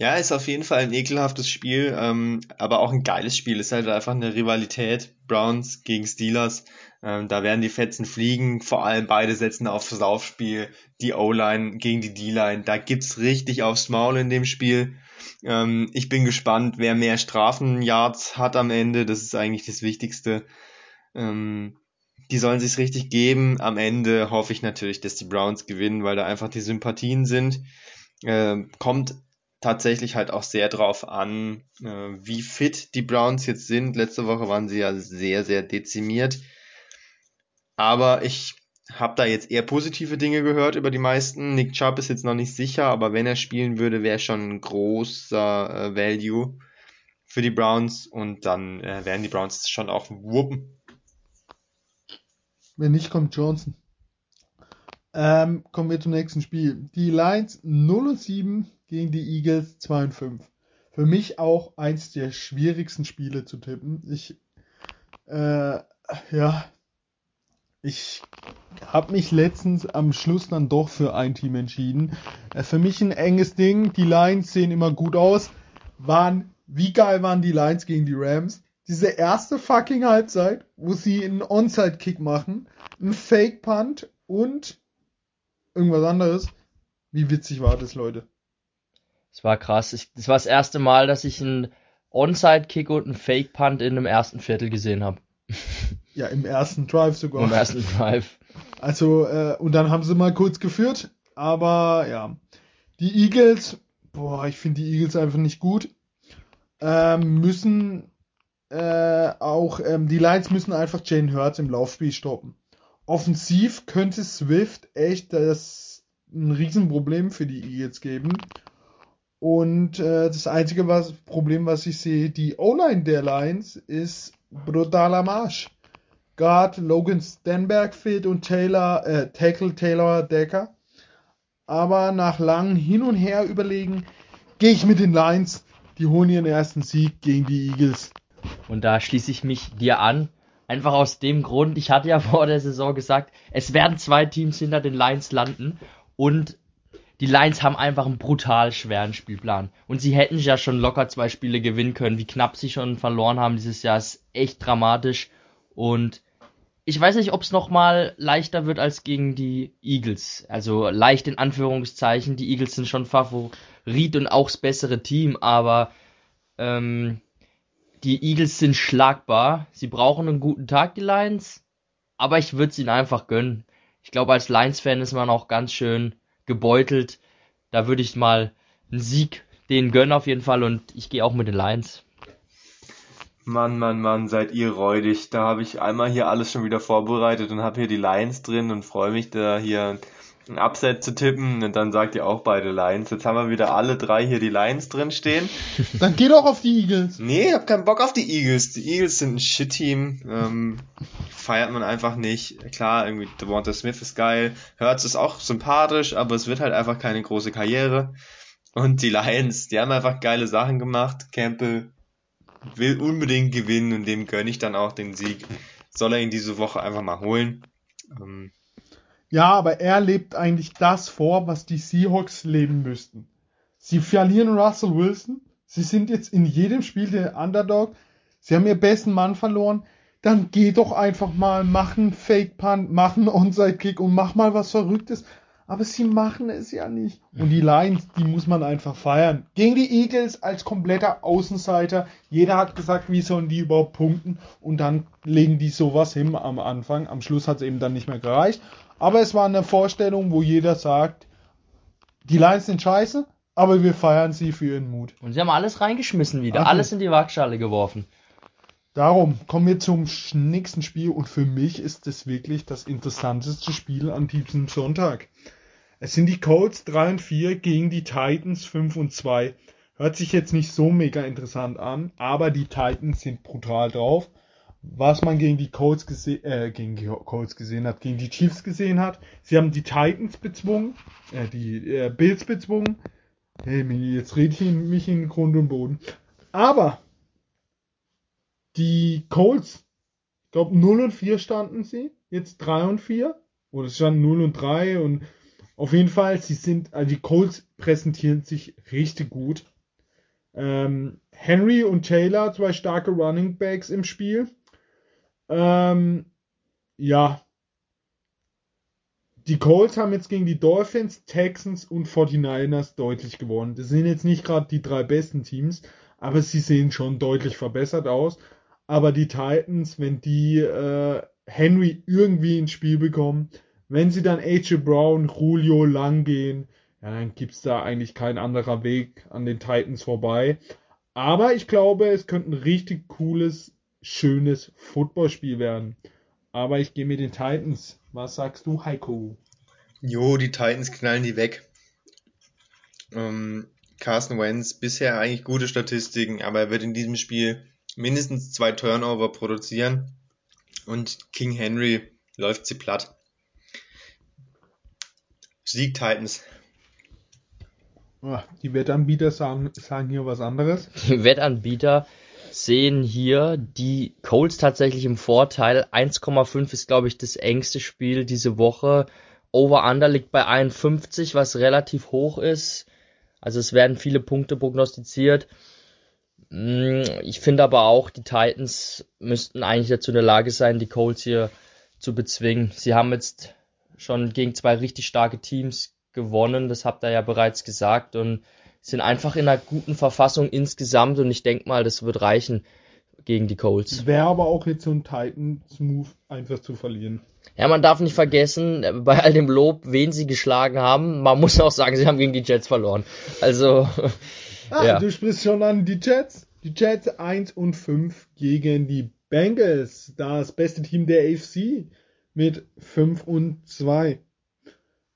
Ja, ist auf jeden Fall ein ekelhaftes Spiel, ähm, aber auch ein geiles Spiel. Ist halt einfach eine Rivalität. Browns gegen Steelers. Ähm, da werden die Fetzen fliegen. Vor allem beide setzen aufs Laufspiel. Die O-Line gegen die D-Line. Da gibt's richtig aufs Maul in dem Spiel. Ähm, ich bin gespannt, wer mehr Strafenyards hat am Ende. Das ist eigentlich das Wichtigste. Ähm, die sollen sich's richtig geben. Am Ende hoffe ich natürlich, dass die Browns gewinnen, weil da einfach die Sympathien sind. Ähm, kommt tatsächlich halt auch sehr drauf an, äh, wie fit die Browns jetzt sind. Letzte Woche waren sie ja sehr, sehr dezimiert. Aber ich habe da jetzt eher positive Dinge gehört über die meisten. Nick Chubb ist jetzt noch nicht sicher, aber wenn er spielen würde, wäre schon ein großer äh, Value für die Browns und dann äh, werden die Browns schon auch wuppen. Wenn nicht, kommt Johnson. Ähm, kommen wir zum nächsten Spiel. Die Lions 0 und 7 gegen die Eagles 2 und 5. Für mich auch eins der schwierigsten Spiele zu tippen. Ich, äh, ja, ich habe mich letztens am Schluss dann doch für ein Team entschieden. Äh, für mich ein enges Ding. Die Lions sehen immer gut aus. Waren, wie geil waren die Lions gegen die Rams? Diese erste fucking Halbzeit, wo sie einen Onside-Kick machen, einen Fake-Punt und irgendwas anderes. Wie witzig war das, Leute? Es war krass. Ich, das war das erste Mal, dass ich einen Onside-Kick und einen Fake-Punt in dem ersten Viertel gesehen habe. Ja, im ersten Drive sogar. Im ersten Drive. Also, äh, und dann haben sie mal kurz geführt, aber ja. Die Eagles, boah, ich finde die Eagles einfach nicht gut. Ähm, müssen äh, auch, ähm, die Lions müssen einfach Jane Hurts im Laufspiel stoppen. Offensiv könnte Swift echt das ein Riesenproblem für die Eagles geben. Und äh, das einzige was, Problem, was ich sehe, die O-Line der Lions ist brutaler Marsch. Guard Logan Stenberg fit und Taylor, äh, Tackle Taylor Decker. Aber nach langem Hin und Her überlegen, gehe ich mit den Lions. Die holen ihren ersten Sieg gegen die Eagles. Und da schließe ich mich dir an. Einfach aus dem Grund, ich hatte ja vor der Saison gesagt, es werden zwei Teams hinter den Lions landen. Und die Lions haben einfach einen brutal schweren Spielplan. Und sie hätten ja schon locker zwei Spiele gewinnen können. Wie knapp sie schon verloren haben dieses Jahr ist echt dramatisch. Und ich weiß nicht, ob es nochmal leichter wird als gegen die Eagles. Also leicht in Anführungszeichen. Die Eagles sind schon Favorit und auch das bessere Team, aber ähm, die Eagles sind schlagbar. Sie brauchen einen guten Tag, die Lions. Aber ich würde es ihnen einfach gönnen. Ich glaube, als Lions-Fan ist man auch ganz schön gebeutelt. Da würde ich mal einen Sieg denen gönnen auf jeden Fall und ich gehe auch mit den Lions. Mann, Mann, Mann, seid ihr räudig. Da habe ich einmal hier alles schon wieder vorbereitet und habe hier die Lions drin und freue mich da hier ein Upset zu tippen und dann sagt ihr auch beide Lions. Jetzt haben wir wieder alle drei hier die Lions drin stehen. Dann geh doch auf die Eagles. Nee, ich hab keinen Bock auf die Eagles. Die Eagles sind ein Shit-Team. Ähm, feiert man einfach nicht. Klar, irgendwie Devonta Smith ist geil. Hertz ist auch sympathisch, aber es wird halt einfach keine große Karriere. Und die Lions, die haben einfach geile Sachen gemacht. Campbell will unbedingt gewinnen und dem gönne ich dann auch den Sieg. Soll er ihn diese Woche einfach mal holen. Ähm, ja, aber er lebt eigentlich das vor, was die Seahawks leben müssten. Sie verlieren Russell Wilson. Sie sind jetzt in jedem Spiel der Underdog. Sie haben ihr besten Mann verloren. Dann geh doch einfach mal, mach einen Fake Punt, mach einen Onside Kick und mach mal was Verrücktes. Aber sie machen es ja nicht. Und die Lions, die muss man einfach feiern. Gegen die Eagles als kompletter Außenseiter. Jeder hat gesagt, wie sollen die überhaupt punkten. Und dann legen die sowas hin am Anfang. Am Schluss hat es eben dann nicht mehr gereicht. Aber es war eine Vorstellung, wo jeder sagt, die Lions sind scheiße, aber wir feiern sie für ihren Mut. Und sie haben alles reingeschmissen wieder, Ach, alles in die Waagschale geworfen. Darum kommen wir zum nächsten Spiel und für mich ist es wirklich das interessanteste Spiel an diesem Sonntag. Es sind die Colts 3 und 4 gegen die Titans 5 und 2. Hört sich jetzt nicht so mega interessant an, aber die Titans sind brutal drauf was man gegen die Colts, gese äh, gegen die Colts gesehen hat, gegen die Chiefs gesehen hat. Sie haben die Titans bezwungen, äh, die äh, Bills bezwungen. Hey, jetzt rede ich mich in Grund und Boden. Aber die Colts, ich glaube 0 und 4 standen sie, jetzt 3 und 4. Oder es standen 0 und 3 und auf jeden Fall, sie sind, also die Colts präsentieren sich richtig gut. Ähm, Henry und Taylor, zwei starke Running Backs im Spiel. Ähm, ja. Die Colts haben jetzt gegen die Dolphins, Texans und 49ers deutlich gewonnen. Das sind jetzt nicht gerade die drei besten Teams, aber sie sehen schon deutlich verbessert aus. Aber die Titans, wenn die äh, Henry irgendwie ins Spiel bekommen, wenn sie dann AJ Brown, Julio lang gehen, ja, dann gibt's da eigentlich kein anderer Weg an den Titans vorbei. Aber ich glaube, es könnte ein richtig cooles schönes Footballspiel werden. Aber ich gehe mit den Titans. Was sagst du, Heiko? Jo, die Titans knallen die weg. Ähm, Carson Wentz bisher eigentlich gute Statistiken, aber er wird in diesem Spiel mindestens zwei Turnover produzieren und King Henry läuft sie platt. Sieg Titans. Die Wettanbieter sagen, sagen hier was anderes. Die Wettanbieter sehen hier die Colts tatsächlich im Vorteil. 1,5 ist, glaube ich, das engste Spiel diese Woche. Over-Under liegt bei 51, was relativ hoch ist. Also es werden viele Punkte prognostiziert. Mm, ich finde aber auch, die Titans müssten eigentlich dazu in der Lage sein, die Colts hier zu bezwingen. Sie haben jetzt schon gegen zwei richtig starke Teams gewonnen, das habt ihr ja bereits gesagt. Und sind einfach in einer guten Verfassung insgesamt und ich denke mal, das wird reichen gegen die Colts. Wäre aber auch jetzt so ein Titans-Move, einfach zu verlieren. Ja, man darf nicht vergessen, bei all dem Lob, wen sie geschlagen haben, man muss auch sagen, sie haben gegen die Jets verloren. Also, ah, ja. Du sprichst schon an die Jets. Die Jets 1 und 5 gegen die Bengals, das beste Team der AFC mit 5 und 2.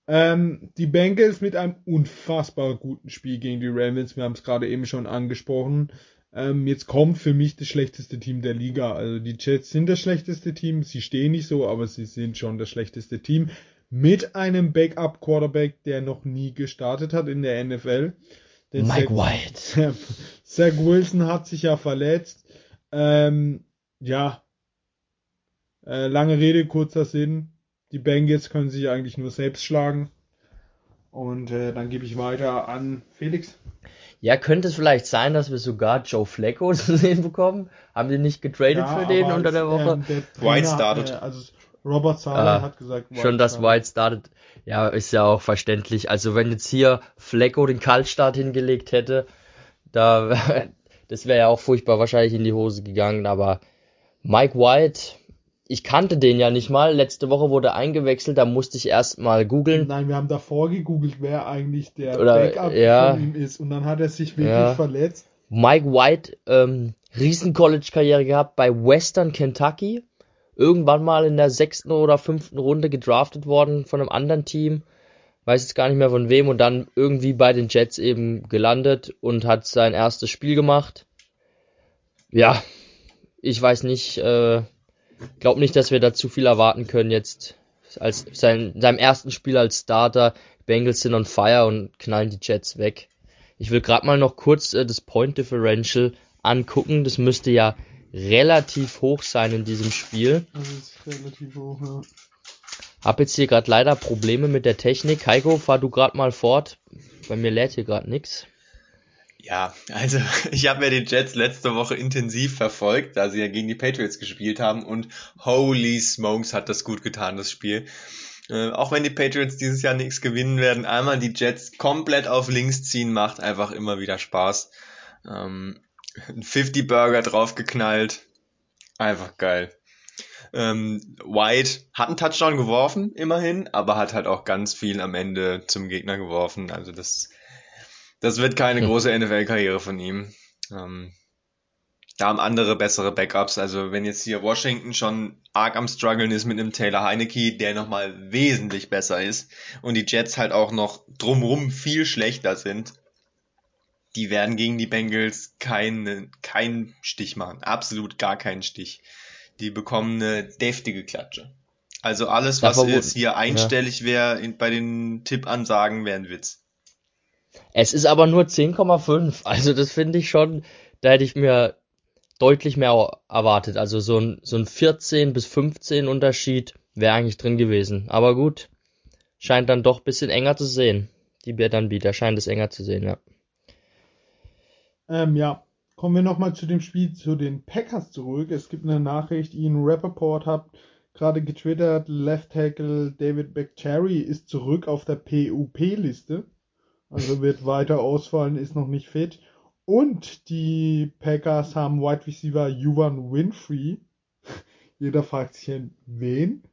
Ähm, die Bengals mit einem unfassbar guten Spiel gegen die Ravens. Wir haben es gerade eben schon angesprochen. Ähm, jetzt kommt für mich das schlechteste Team der Liga. Also die Jets sind das schlechteste Team. Sie stehen nicht so, aber sie sind schon das schlechteste Team. Mit einem Backup-Quarterback, der noch nie gestartet hat in der NFL. Denn Mike Zach, White. Zach Wilson hat sich ja verletzt. Ähm, ja. Äh, lange Rede, kurzer Sinn. Die Bengals können sich eigentlich nur selbst schlagen. Und äh, dann gebe ich weiter an Felix. Ja, könnte es vielleicht sein, dass wir sogar Joe Flacco zu sehen bekommen? Haben die nicht getradet ja, für den unter der Woche? Ähm, der Trainer, White startet. Äh, also Robert Sala ah, hat gesagt, White schon dass White startet. Ja, ist ja auch verständlich. Also wenn jetzt hier Flacco den Kaltstart hingelegt hätte, da das wäre ja auch furchtbar wahrscheinlich in die Hose gegangen. Aber Mike White ich kannte den ja nicht mal. Letzte Woche wurde eingewechselt, da musste ich erst mal googeln. Nein, wir haben davor gegoogelt, wer eigentlich der Oder, Backup ja, von ihm ist. Und dann hat er sich wirklich ja. verletzt. Mike White, ähm, Riesen-College-Karriere gehabt bei Western Kentucky. Irgendwann mal in der sechsten oder fünften Runde gedraftet worden von einem anderen Team. Weiß jetzt gar nicht mehr von wem. Und dann irgendwie bei den Jets eben gelandet und hat sein erstes Spiel gemacht. Ja, ich weiß nicht, äh, glaube nicht, dass wir da zu viel erwarten können jetzt als sein, seinem ersten Spiel als Starter. Bengals sind on fire und knallen die Jets weg. Ich will gerade mal noch kurz äh, das Point Differential angucken. Das müsste ja relativ hoch sein in diesem Spiel. Das ist relativ hoch, ja. Hab jetzt hier gerade leider Probleme mit der Technik. Heiko, fahr du gerade mal fort. Bei mir lädt hier gerade nix. Ja, also ich habe ja die Jets letzte Woche intensiv verfolgt, da sie ja gegen die Patriots gespielt haben und holy smokes hat das gut getan, das Spiel. Äh, auch wenn die Patriots dieses Jahr nichts gewinnen werden, einmal die Jets komplett auf links ziehen, macht einfach immer wieder Spaß. Ähm, 50 Burger draufgeknallt, einfach geil. Ähm, White hat einen Touchdown geworfen, immerhin, aber hat halt auch ganz viel am Ende zum Gegner geworfen. Also das das wird keine große NFL-Karriere von ihm. Ähm, da haben andere bessere Backups. Also wenn jetzt hier Washington schon arg am struggeln ist mit einem Taylor Heineke, der nochmal wesentlich besser ist und die Jets halt auch noch drumrum viel schlechter sind, die werden gegen die Bengals keinen keinen Stich machen. Absolut gar keinen Stich. Die bekommen eine deftige Klatsche. Also alles, was jetzt hier einstellig ja. wäre bei den Tippansagen, wäre ein Witz. Es ist aber nur 10,5. Also das finde ich schon, da hätte ich mir deutlich mehr erwartet. Also so ein, so ein 14 bis 15 Unterschied wäre eigentlich drin gewesen. Aber gut, scheint dann doch bisschen enger zu sehen. Die Bietanbieter scheint es enger zu sehen, ja. Ähm, ja, kommen wir nochmal zu dem Spiel zu den Packers zurück. Es gibt eine Nachricht, Ian Rappaport hat gerade getwittert, Left Tackle David Bakhtiari ist zurück auf der PUP-Liste. Also wird weiter ausfallen, ist noch nicht fit. Und die Packers haben Wide Receiver Juvan Winfrey. Jeder fragt sich, wen?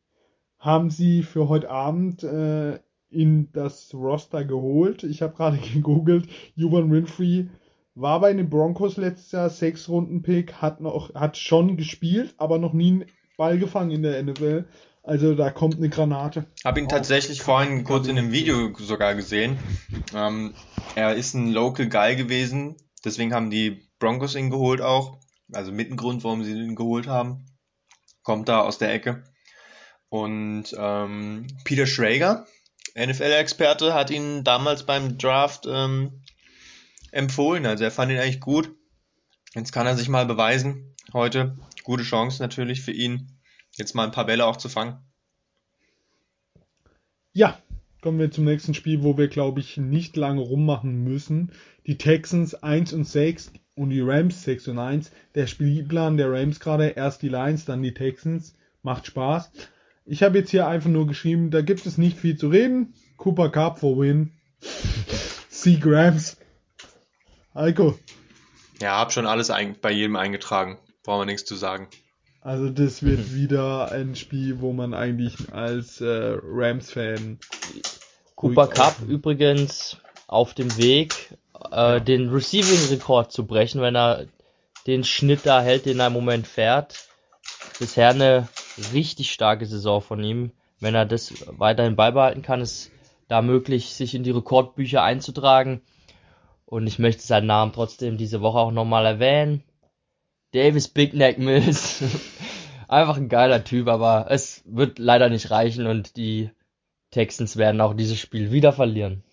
Haben sie für heute Abend äh, in das Roster geholt. Ich habe gerade gegoogelt. Juvan Winfrey war bei den Broncos letztes Jahr sechs Runden Pick, hat noch, hat schon gespielt, aber noch nie einen Ball gefangen in der NFL. Also da kommt eine Granate. Hab ihn tatsächlich vorhin kurz in einem Video sogar gesehen. Ähm, er ist ein Local Guy gewesen, deswegen haben die Broncos ihn geholt auch. Also mit ein Grund, warum sie ihn geholt haben. Kommt da aus der Ecke. Und ähm, Peter Schrager, NFL-Experte, hat ihn damals beim Draft ähm, empfohlen. Also er fand ihn eigentlich gut. Jetzt kann er sich mal beweisen. Heute gute Chance natürlich für ihn jetzt mal ein paar Bälle auch zu fangen. Ja, kommen wir zum nächsten Spiel, wo wir, glaube ich, nicht lange rummachen müssen. Die Texans 1 und 6 und die Rams 6 und 1. Der Spielplan der Rams gerade, erst die Lions, dann die Texans. Macht Spaß. Ich habe jetzt hier einfach nur geschrieben, da gibt es nicht viel zu reden. Cooper Cup for win. Sieg Rams. Heiko. Ja, hab schon alles bei jedem eingetragen. Brauchen wir nichts zu sagen. Also das wird mhm. wieder ein Spiel, wo man eigentlich als äh, Rams-Fan Cooper Cup übrigens auf dem Weg, äh, den Receiving-Rekord zu brechen, wenn er den Schnitt da hält, den er im Moment fährt. Bisher eine richtig starke Saison von ihm. Wenn er das weiterhin beibehalten kann, ist da möglich, sich in die Rekordbücher einzutragen. Und ich möchte seinen Namen trotzdem diese Woche auch nochmal erwähnen. Davis Big Neck Mills. Einfach ein geiler Typ, aber es wird leider nicht reichen und die Texans werden auch dieses Spiel wieder verlieren.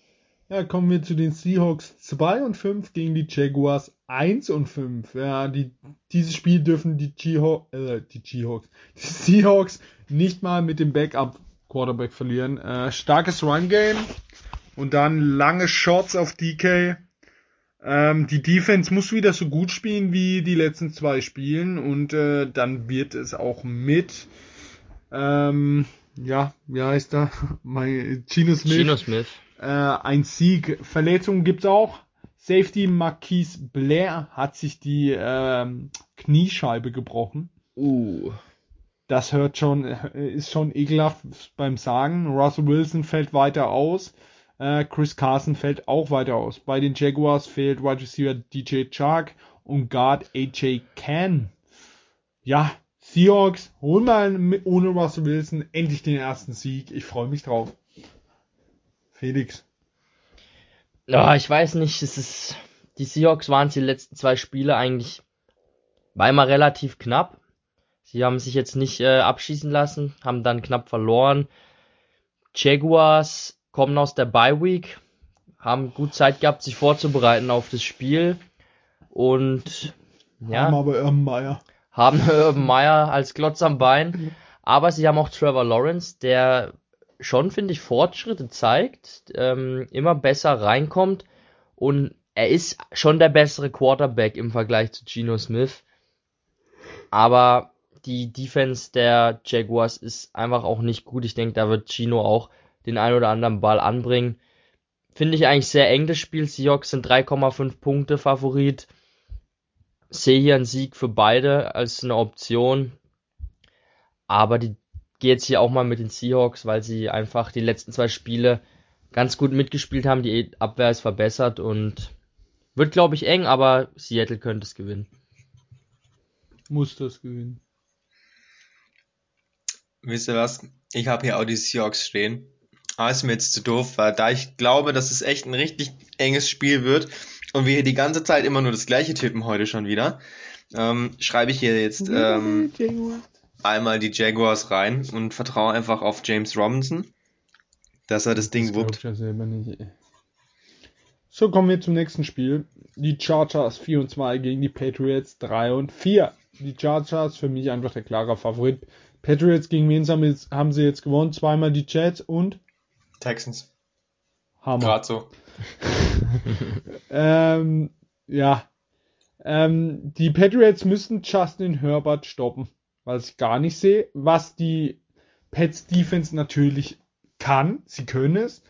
Ja, kommen wir zu den Seahawks 2 und 5 gegen die Jaguars 1 und 5. Ja, die, dieses Spiel dürfen die, Seahawks, äh, die Seahawks, die Seahawks nicht mal mit dem Backup Quarterback verlieren. Äh, starkes Run Game und dann lange Shots auf DK. Ähm, die Defense muss wieder so gut spielen wie die letzten zwei Spielen und äh, dann wird es auch mit ähm, ja, wie heißt er? Mein Gino Smith. Gino Smith. Äh, ein Sieg. Verletzungen gibt's auch. Safety Marquise Blair hat sich die ähm, Kniescheibe gebrochen. Uh. Das hört schon, ist schon ekelhaft beim Sagen. Russell Wilson fällt weiter aus. Äh, Chris Carson fällt auch weiter aus. Bei den Jaguars fehlt Wide Receiver DJ Chark und Guard AJ Can. Ja, Seahawks holen mal ohne Russell Wilson endlich den ersten Sieg. Ich freue mich drauf. Felix. Ja, ich weiß nicht, es ist, die Seahawks waren die letzten zwei Spiele eigentlich, immer relativ knapp. Sie haben sich jetzt nicht äh, abschießen lassen, haben dann knapp verloren. Jaguars kommen aus der Bye Week, haben gut Zeit gehabt, sich vorzubereiten auf das Spiel und ja. Haben aber Irrenmeier. Haben Urban Meyer als Klotz am Bein, aber sie haben auch Trevor Lawrence, der schon, finde ich, Fortschritte zeigt, ähm, immer besser reinkommt und er ist schon der bessere Quarterback im Vergleich zu Geno Smith. Aber die Defense der Jaguars ist einfach auch nicht gut. Ich denke, da wird Gino auch den ein oder anderen Ball anbringen. Finde ich eigentlich sehr eng das Spiel. Seahawks sind 3,5 Punkte Favorit. Sehe hier einen Sieg für beide als eine Option. Aber die gehe jetzt hier auch mal mit den Seahawks, weil sie einfach die letzten zwei Spiele ganz gut mitgespielt haben. Die Abwehr ist verbessert und wird, glaube ich, eng, aber Seattle könnte es gewinnen. Muss das gewinnen. Wisst ihr was? Ich habe hier auch die Seahawks stehen. Aber ist mir jetzt zu doof, weil da ich glaube, dass es echt ein richtig enges Spiel wird und wir hier die ganze Zeit immer nur das gleiche tippen heute schon wieder, ähm, schreibe ich hier jetzt ähm, einmal die Jaguars rein und vertraue einfach auf James Robinson, dass er das, das Ding wuppt. Ja selber nicht, so, kommen wir zum nächsten Spiel. Die Chargers 4 und 2 gegen die Patriots 3 und 4. Die Chargers für mich einfach der klare Favorit. Patriots gegen wen haben sie jetzt gewonnen? Zweimal die Jets und Texans. Hammer. Gerade so. ähm, ja. Ähm, die Patriots müssen Justin Herbert stoppen was ich gar nicht sehe. Was die Pets Defense natürlich kann, sie können es,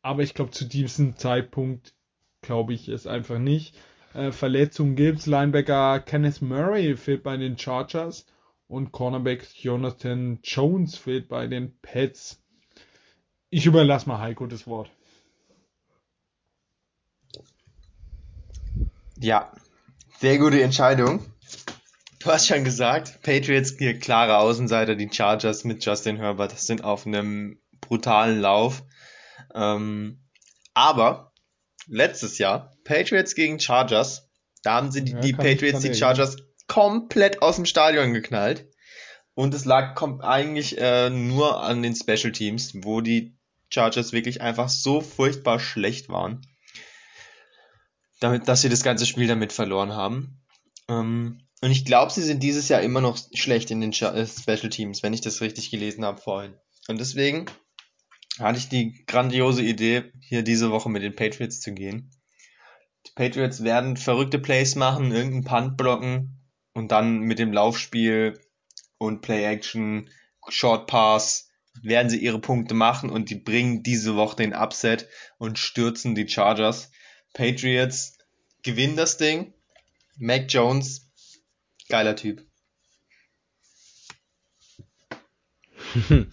aber ich glaube zu diesem Zeitpunkt glaube ich es einfach nicht. Äh, Verletzungen gibt's, Linebacker Kenneth Murray fehlt bei den Chargers und Cornerback Jonathan Jones fehlt bei den Pets. Ich überlasse mal Heiko das Wort. Ja, sehr gute Entscheidung. Du hast schon gesagt, Patriots hier klare Außenseiter, die Chargers mit Justin Herbert das sind auf einem brutalen Lauf. Ähm, aber letztes Jahr, Patriots gegen Chargers, da haben sie die, ja, die Patriots, die Chargers komplett aus dem Stadion geknallt. Und es lag eigentlich äh, nur an den Special Teams, wo die Chargers wirklich einfach so furchtbar schlecht waren, damit, dass sie das ganze Spiel damit verloren haben. Ähm, und ich glaube, sie sind dieses Jahr immer noch schlecht in den äh, Special Teams, wenn ich das richtig gelesen habe vorhin. Und deswegen hatte ich die grandiose Idee, hier diese Woche mit den Patriots zu gehen. Die Patriots werden verrückte Plays machen, irgendeinen Punt blocken und dann mit dem Laufspiel und Play Action, Short Pass werden sie ihre Punkte machen und die bringen diese Woche den Upset und stürzen die Chargers. Patriots gewinnen das Ding. Mac Jones Geiler Typ.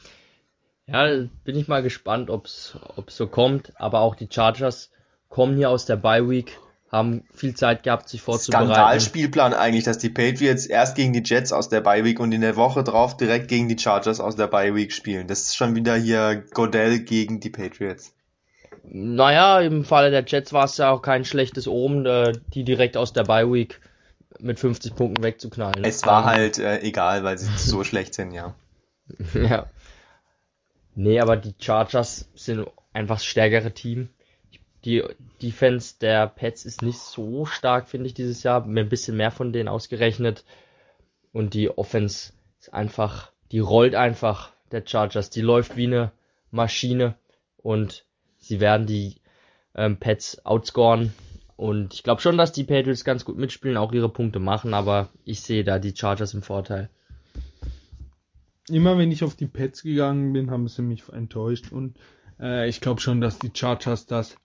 ja, bin ich mal gespannt, ob es so kommt. Aber auch die Chargers kommen hier aus der Bye Week, haben viel Zeit gehabt, sich vorzubereiten. Skandalspielplan eigentlich, dass die Patriots erst gegen die Jets aus der Bye Week und in der Woche drauf direkt gegen die Chargers aus der Bye Week spielen. Das ist schon wieder hier Godell gegen die Patriots. Naja, im Falle der Jets war es ja auch kein schlechtes Omen, äh, die direkt aus der Bye Week mit 50 Punkten wegzuknallen. Es war halt äh, egal, weil sie so schlecht sind, ja. ja. Nee, aber die Chargers sind einfach das stärkere Team. Die Defense der Pets ist nicht so stark, finde ich, dieses Jahr. Mir ein bisschen mehr von denen ausgerechnet. Und die Offense ist einfach, die rollt einfach der Chargers. Die läuft wie eine Maschine. Und sie werden die ähm, Pets outscoren. Und ich glaube schon, dass die Patriots ganz gut mitspielen, auch ihre Punkte machen, aber ich sehe da die Chargers im Vorteil. Immer wenn ich auf die Pets gegangen bin, haben sie mich enttäuscht und äh, ich glaube schon, dass die Chargers das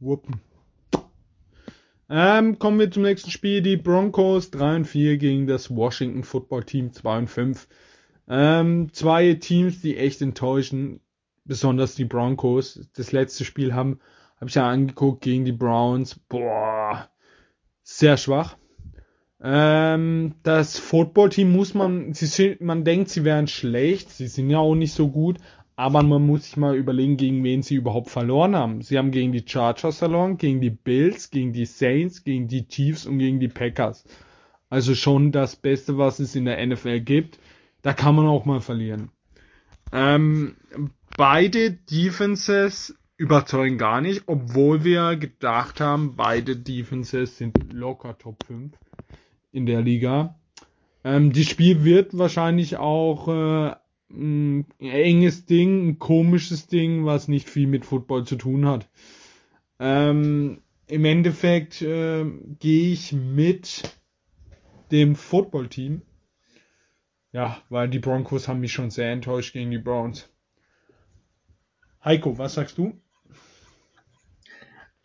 whoop'n. Ähm, kommen wir zum nächsten Spiel. Die Broncos 3 und 4 gegen das Washington Football Team 2 und 5. Ähm, zwei Teams, die echt enttäuschen, besonders die Broncos. Das letzte Spiel haben, habe ich ja angeguckt gegen die Browns. Boah, sehr schwach. Ähm, das Football-Team muss man, sie, man denkt, sie wären schlecht, sie sind ja auch nicht so gut, aber man muss sich mal überlegen, gegen wen sie überhaupt verloren haben. Sie haben gegen die Chargers verloren, gegen die Bills, gegen die Saints, gegen die Chiefs und gegen die Packers. Also schon das Beste, was es in der NFL gibt. Da kann man auch mal verlieren. Ähm, beide Defenses überzeugen gar nicht, obwohl wir gedacht haben, beide Defenses sind locker Top 5 in der Liga. Ähm, die Spiel wird wahrscheinlich auch äh, ein enges Ding, ein komisches Ding, was nicht viel mit Football zu tun hat. Ähm, Im Endeffekt äh, gehe ich mit dem Football-Team. Ja, weil die Broncos haben mich schon sehr enttäuscht gegen die Browns. Heiko, was sagst du?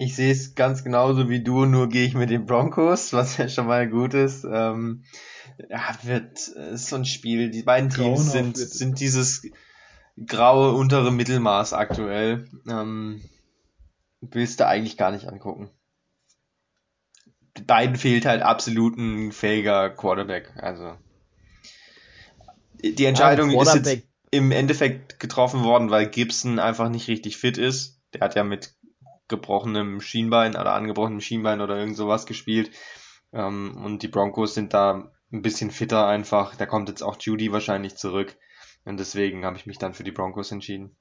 Ich sehe es ganz genauso wie du, nur gehe ich mit den Broncos, was ja schon mal gut ist. Ähm, ja, wird ist so ein Spiel. Die beiden Teams sind, sind dieses graue untere Mittelmaß aktuell. Ähm, willst du eigentlich gar nicht angucken. Beiden fehlt halt absolut ein fähiger Quarterback. Also die Entscheidung ja, ist jetzt im Endeffekt getroffen worden, weil Gibson einfach nicht richtig fit ist. Der hat ja mit gebrochenem Schienbein oder angebrochenem Schienbein oder irgend sowas gespielt. Ähm, und die Broncos sind da ein bisschen fitter einfach. Da kommt jetzt auch Judy wahrscheinlich zurück. Und deswegen habe ich mich dann für die Broncos entschieden.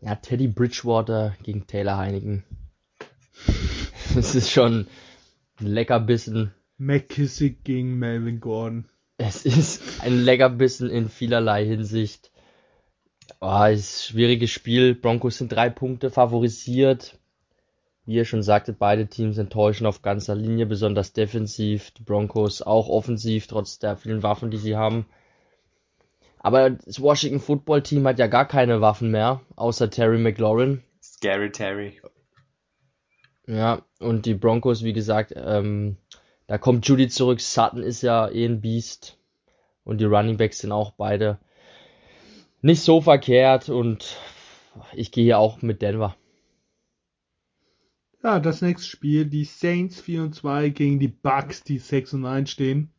Ja, Teddy Bridgewater gegen Taylor Heineken. Das ist schon ein Leckerbissen. McKissick gegen Melvin Gordon. Es ist ein Leckerbissen in vielerlei Hinsicht. Oh, ist schwieriges Spiel. Broncos sind drei Punkte favorisiert. Wie ihr schon sagtet, beide Teams enttäuschen auf ganzer Linie, besonders defensiv. Die Broncos auch offensiv, trotz der vielen Waffen, die sie haben. Aber das Washington Football Team hat ja gar keine Waffen mehr, außer Terry McLaurin. Scary Terry. Ja, und die Broncos, wie gesagt, ähm, da kommt Judy zurück. Sutton ist ja eh ein Beast. Und die Running Backs sind auch beide nicht so verkehrt und ich gehe auch mit Denver. Ja, das nächste Spiel, die Saints 4 und 2 gegen die Bucks, die 6 und 9 stehen.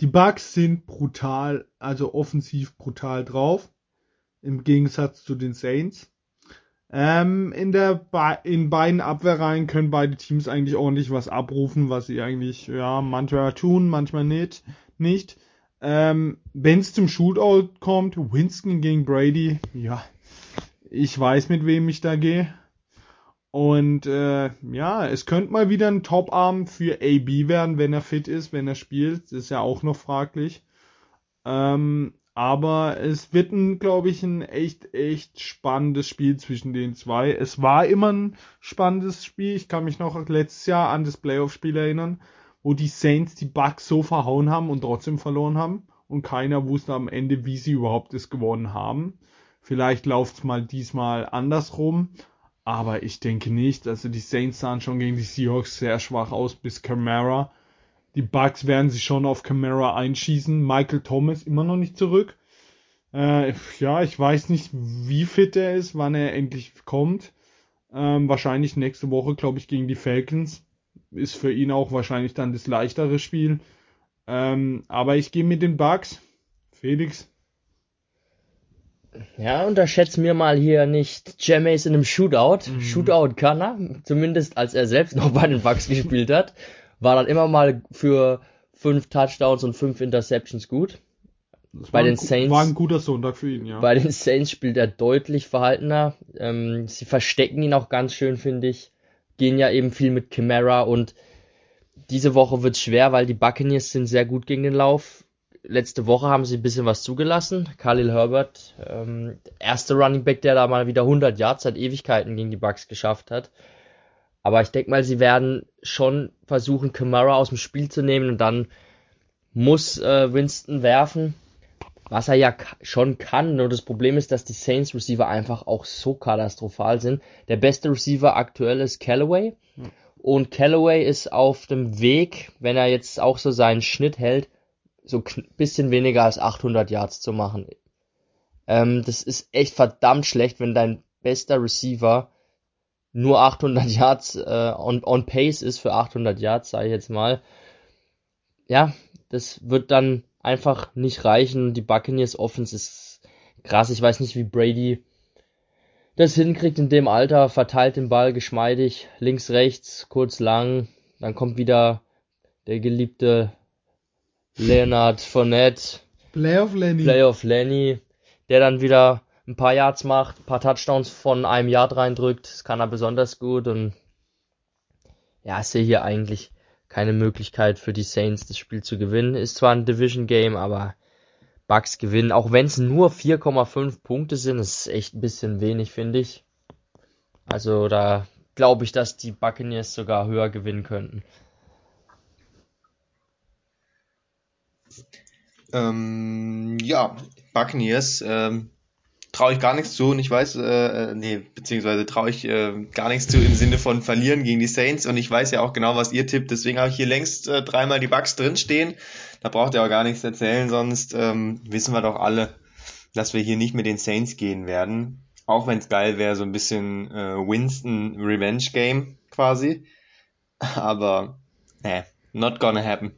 Die Bucks sind brutal, also offensiv brutal drauf, im Gegensatz zu den Saints. Ähm, in der in beiden Abwehrreihen können beide Teams eigentlich ordentlich was abrufen, was sie eigentlich ja manchmal tun, manchmal nicht. Nicht. Ähm, Wenn es zum Shootout kommt, Winston gegen Brady, ja, ich weiß, mit wem ich da gehe. Und äh, ja, es könnte mal wieder ein Top-Abend für AB werden, wenn er fit ist, wenn er spielt. Das ist ja auch noch fraglich. Ähm, aber es wird glaube ich, ein echt, echt spannendes Spiel zwischen den zwei. Es war immer ein spannendes Spiel. Ich kann mich noch letztes Jahr an das Playoff-Spiel erinnern wo die Saints die Bucks so verhauen haben und trotzdem verloren haben und keiner wusste am Ende, wie sie überhaupt es gewonnen haben. Vielleicht läuft's mal diesmal andersrum, aber ich denke nicht. Also die Saints sahen schon gegen die Seahawks sehr schwach aus bis Camara. Die Bucks werden sich schon auf Camara einschießen. Michael Thomas immer noch nicht zurück. Äh, ja, ich weiß nicht, wie fit er ist, wann er endlich kommt. Ähm, wahrscheinlich nächste Woche, glaube ich, gegen die Falcons ist für ihn auch wahrscheinlich dann das leichtere Spiel. Ähm, aber ich gehe mit den Bugs. Felix. Ja, unterschätzt mir mal hier nicht Jameis in einem Shootout. Mhm. Shootout kann er, zumindest als er selbst noch bei den Bucks gespielt hat. War dann immer mal für fünf Touchdowns und fünf Interceptions gut. Das Bei war den Saints- War ein guter Sonntag für ihn, ja. Bei den Saints spielt er deutlich verhaltener. Ähm, sie verstecken ihn auch ganz schön, finde ich. Gehen ja eben viel mit Chimera und diese Woche wird schwer, weil die Buccaneers sind sehr gut gegen den Lauf. Letzte Woche haben sie ein bisschen was zugelassen. Khalil Herbert, ähm, erste Running Back, der da mal wieder 100 Yards seit Ewigkeiten gegen die Bucks geschafft hat. Aber ich denke mal, sie werden schon versuchen, Kamara aus dem Spiel zu nehmen und dann muss äh, Winston werfen was er ja schon kann. Nur das Problem ist, dass die Saints Receiver einfach auch so katastrophal sind. Der beste Receiver aktuell ist Callaway. Und Callaway ist auf dem Weg, wenn er jetzt auch so seinen Schnitt hält, so kn- bisschen weniger als 800 Yards zu machen. Ähm, das ist echt verdammt schlecht, wenn dein bester Receiver nur 800 Yards äh, on, on pace ist für 800 Yards, sage ich jetzt mal. Ja, das wird dann einfach nicht reichen. Die Buccaneers Offense ist krass. Ich weiß nicht, wie Brady das hinkriegt in dem Alter. Verteilt den Ball geschmeidig. Links, rechts, kurz, lang. Dann kommt wieder der geliebte Leonard Fournette. Playoff Lenny. Playoff Lenny, der dann wieder ein paar Yards macht, ein paar Touchdowns von einem Yard reindrückt. Das kann er besonders gut und ja, ich sehe hier eigentlich keine Möglichkeit für die Saints, das Spiel zu gewinnen. Ist zwar ein Division Game, aber Bucks gewinnen, auch wenn es nur 4,5 Punkte sind, ist echt ein bisschen wenig, finde ich. Also da glaube ich, dass die Buccaneers sogar höher gewinnen könnten. Ähm, ja, Buccaneers, ähm, traue ich gar nichts zu und ich weiß, äh, äh, nee, beziehungsweise traue ich äh, gar nichts zu im Sinne von verlieren gegen die Saints und ich weiß ja auch genau, was ihr tippt, deswegen habe ich hier längst äh, dreimal die Bucks drinstehen. Da braucht ihr auch gar nichts erzählen, sonst ähm, wissen wir doch alle, dass wir hier nicht mit den Saints gehen werden. Auch wenn es geil wäre, so ein bisschen äh, Winston Revenge Game quasi. Aber, äh, not gonna happen.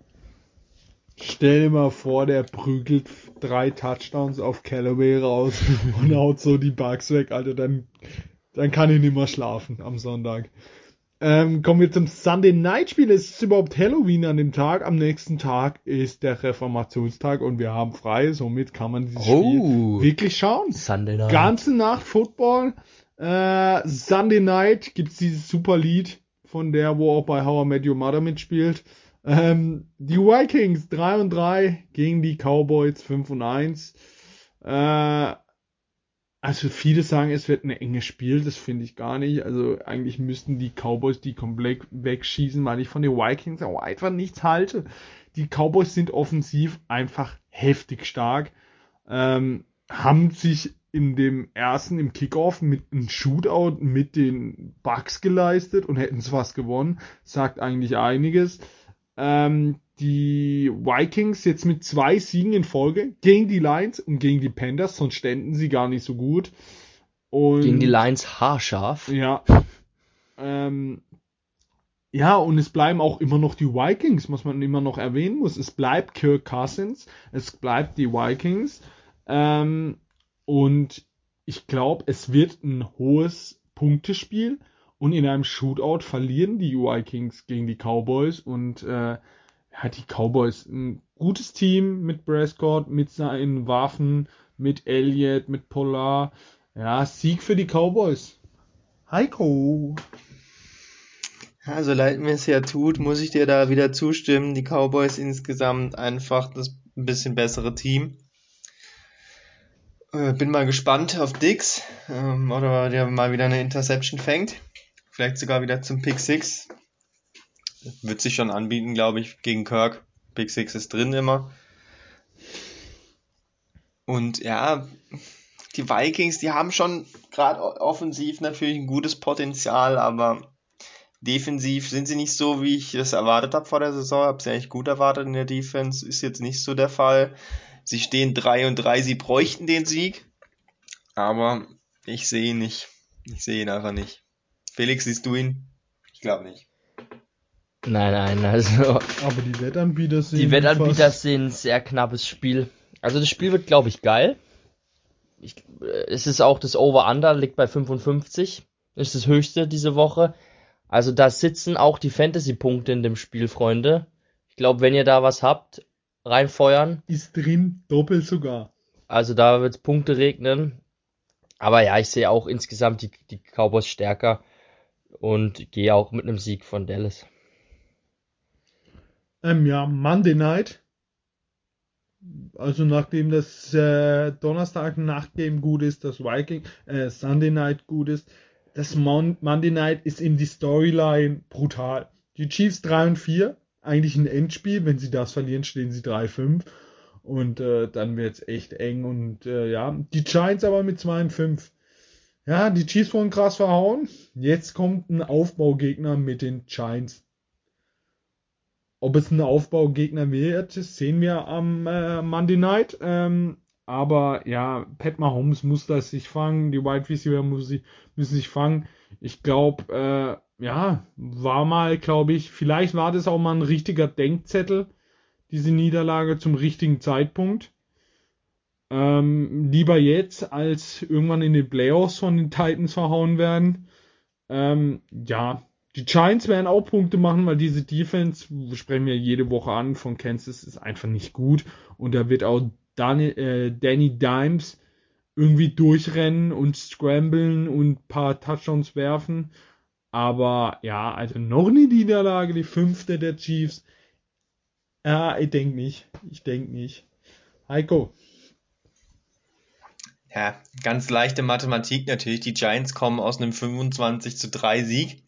Stell dir mal vor, der prügelt drei Touchdowns auf Callaway raus und haut so die Bugs weg, Alter. Dann, dann kann ich nicht mehr schlafen am Sonntag. Ähm, kommen wir zum Sunday Night Spiel. Es ist überhaupt Halloween an dem Tag. Am nächsten Tag ist der Reformationstag und wir haben frei. Somit kann man dieses Oh. Spiel wirklich schauen. Sunday Night. Ganze Nacht Football. Äh, Sunday Night gibt's dieses super Lied von der, wo auch bei How I Met Your Mother mitspielt. Ähm, die Vikings 3 und 3 gegen die Cowboys 5 und 1. Äh, also viele sagen, es wird ein enges Spiel, das finde ich gar nicht. Also eigentlich müssten die Cowboys die komplett wegschießen, weil ich von den Vikings auch einfach nichts halte. Die Cowboys sind offensiv einfach heftig stark. Ähm, haben sich in dem ersten, im Kickoff mit einem Shootout mit den Bucks geleistet und hätten es fast gewonnen. Sagt eigentlich einiges. Ähm, die Vikings jetzt mit zwei Siegen in Folge gegen die Lions und gegen die Panthers, sonst ständen sie gar nicht so gut. Und Gegen die Lions haarscharf. ja. Ähm, ja, und es bleiben auch immer noch die Vikings, was man immer noch erwähnen muss. Es bleibt Kirk Cousins, es bleibt die Vikings. Ähm, und ich glaube, es wird ein hohes Punktespiel. Und in einem Shootout verlieren die Vikings gegen die Cowboys. Und äh, ja, die Cowboys, ein gutes Team mit Prescott, mit seinen Waffen, mit Elliott, mit Polar. Ja, Sieg für die Cowboys. Heiko. Ja, so leid mir es ja tut, muss ich dir da wieder zustimmen. Die Cowboys insgesamt einfach das ein bisschen bessere Team. Äh, bin mal gespannt auf Dix, ähm, oder der mal wieder eine Interception fängt. Vielleicht sogar wieder zum Pick 6. Wird sich schon anbieten, glaube ich, gegen Kirk. Pick 6 ist drin immer. Und ja, die Vikings, die haben schon gerade offensiv natürlich ein gutes Potenzial, aber defensiv sind sie nicht so, wie ich es erwartet habe vor der Saison. Habe sie eigentlich gut erwartet in der Defense. Ist jetzt nicht so der Fall. Sie stehen 3 und 3, sie bräuchten den Sieg. Aber ich sehe ihn nicht. Ich sehe ihn einfach nicht. Felix, siehst du ihn? Ich glaube nicht. Nein, nein, also Aber die Wettanbieter sind. die Wettanbieter fast- sind ein sehr knappes Spiel. Also das Spiel wird, glaube ich, geil. ich, es ist auch das Over-Under, liegt bei 55. Ist das höchste diese Woche. Also da sitzen auch die Fantasy-Punkte in dem Spiel, Freunde. Ich glaube, wenn ihr da was habt, reinfeuern. Ist drin, doppelt sogar. Also da wird Punkte regnen. Aber ja, ich sehe auch insgesamt die, die Cowboys stärker und gehe auch mit einem Sieg von Dallas. Ähm, ja, Monday Night. Also nachdem das äh, Donnerstag Nachtgame gut ist, das Viking äh, Sunday Night gut ist, das Mon Monday Night ist in die Storyline brutal. Die Chiefs 3 und 4, eigentlich ein Endspiel, wenn sie das verlieren, stehen sie 3-5 und äh, dann wird's echt eng und äh, ja, die Giants aber mit 2 und 5. Ja, die Chiefs wurden krass verhauen. Jetzt kommt ein Aufbaugegner mit den Giants. Ob es ein Aufbaugegner wird, sehen wir am äh, Monday Night. Ähm, aber ja, Pat Mahomes muss das sich fangen, die Wide Receiver müssen sich fangen. Ich glaube, äh, ja, war mal, glaube ich, vielleicht war das auch mal ein richtiger Denkzettel, diese Niederlage zum richtigen Zeitpunkt. Ähm, lieber jetzt, als irgendwann in den Playoffs von den Titans verhauen werden. Ähm, ja, die Giants werden auch Punkte machen, weil diese Defense, sprechen wir jede Woche an, von Kansas ist einfach nicht gut. Und da wird auch Danny, äh, Danny Dimes irgendwie durchrennen und scramblen und paar Touchdowns werfen. Aber ja, also noch eine Niederlage, die fünfte der Chiefs. Ja, ich denke nicht. Ich denke nicht. Heiko. Ja, ganz leichte Mathematik natürlich. Die Giants kommen aus einem 25 zu 3 Sieg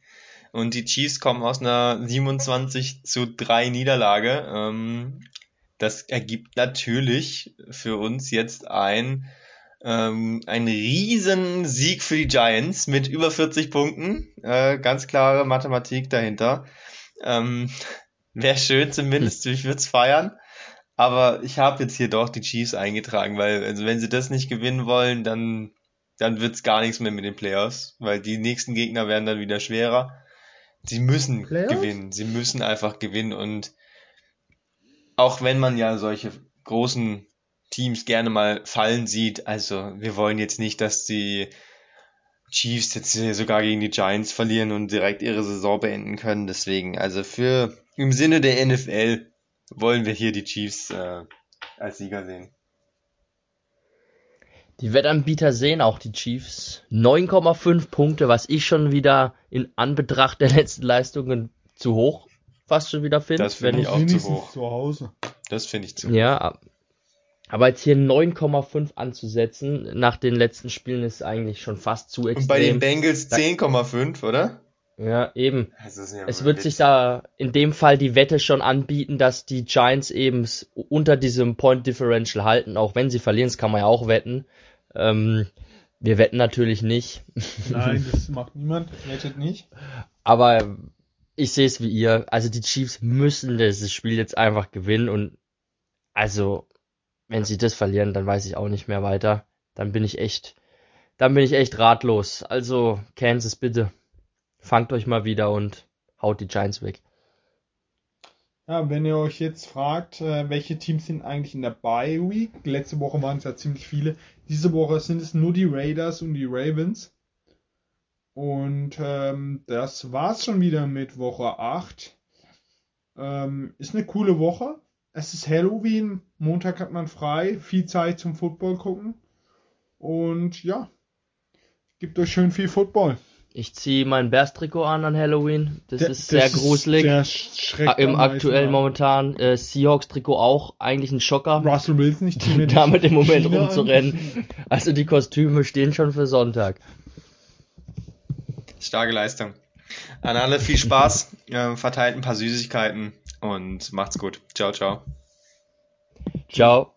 und die Chiefs kommen aus einer 27 zu 3 Niederlage. Ähm, das ergibt natürlich für uns jetzt ein ähm, ein riesen Sieg für die Giants mit über 40 Punkten. Äh, ganz klare Mathematik dahinter. Ähm, Wäre schön zumindest, ich würde es feiern. Aber ich habe jetzt hier doch die Chiefs eingetragen, weil also wenn sie das nicht gewinnen wollen, dann, dann wird's gar nichts mehr mit den Playoffs, weil die nächsten Gegner werden dann wieder schwerer. Sie müssen Playoffs? gewinnen. Sie müssen einfach gewinnen. Und auch wenn man ja solche großen Teams gerne mal fallen sieht, also wir wollen jetzt nicht, dass die Chiefs jetzt sogar gegen die Giants verlieren und direkt ihre Saison beenden können. Deswegen, also für im Sinne der NFL wollen wir hier die Chiefs äh, als Sieger sehen. Die Wettanbieter sehen auch die Chiefs. 9,5 Punkte, was ich schon wieder in Anbetracht der letzten Leistungen zu hoch fast schon wieder finde. Das finde ich auch zu hoch. Zu Hause. Das finde ich zu hoch. Ja, aber jetzt hier 9,5 anzusetzen nach den letzten Spielen ist eigentlich schon fast zu extrem. Und bei den Bengals 10,5, oder? Ja, eben. Ja es wird Witz. sich da in dem Fall die Wette schon anbieten, dass die Giants eben unter diesem Point Differential halten, auch wenn sie verlieren, das kann man ja auch wetten. Ähm, wir wetten natürlich nicht. Nein, das macht niemand, wettet nicht. Aber ich sehe es wie ihr. Also die Chiefs müssen dieses Spiel jetzt einfach gewinnen und also wenn sie das verlieren, dann weiß ich auch nicht mehr weiter. Dann bin ich echt, dann bin ich echt ratlos. Also Kansas bitte, fangt euch mal wieder und haut die Giants weg. Ja, wenn ihr euch jetzt fragt, äh, welche Teams sind eigentlich in der Bye Week, letzte Woche waren es ja ziemlich viele, diese Woche sind es nur die Raiders und die Ravens. Und ähm, das war's schon wieder mit Woche 8. Ähm, ist eine coole Woche. Es ist Halloween, Montag hat man frei, viel Zeit zum Football gucken. Und ja, gibt euch schön viel Football. Ich ziehe mein Bears-Trikot an an Halloween. Das der, ist sehr das gruselig. Ist sehr Im aktuellen momentan äh, Seahawks-Trikot auch eigentlich ein Schocker. Russell Wilson nicht damit im Moment China rumzurennen. Also die Kostüme stehen schon für Sonntag. Starke Leistung. An alle viel Spaß, äh, verteilt ein paar Süßigkeiten und macht's gut. Ciao, ciao. Ciao.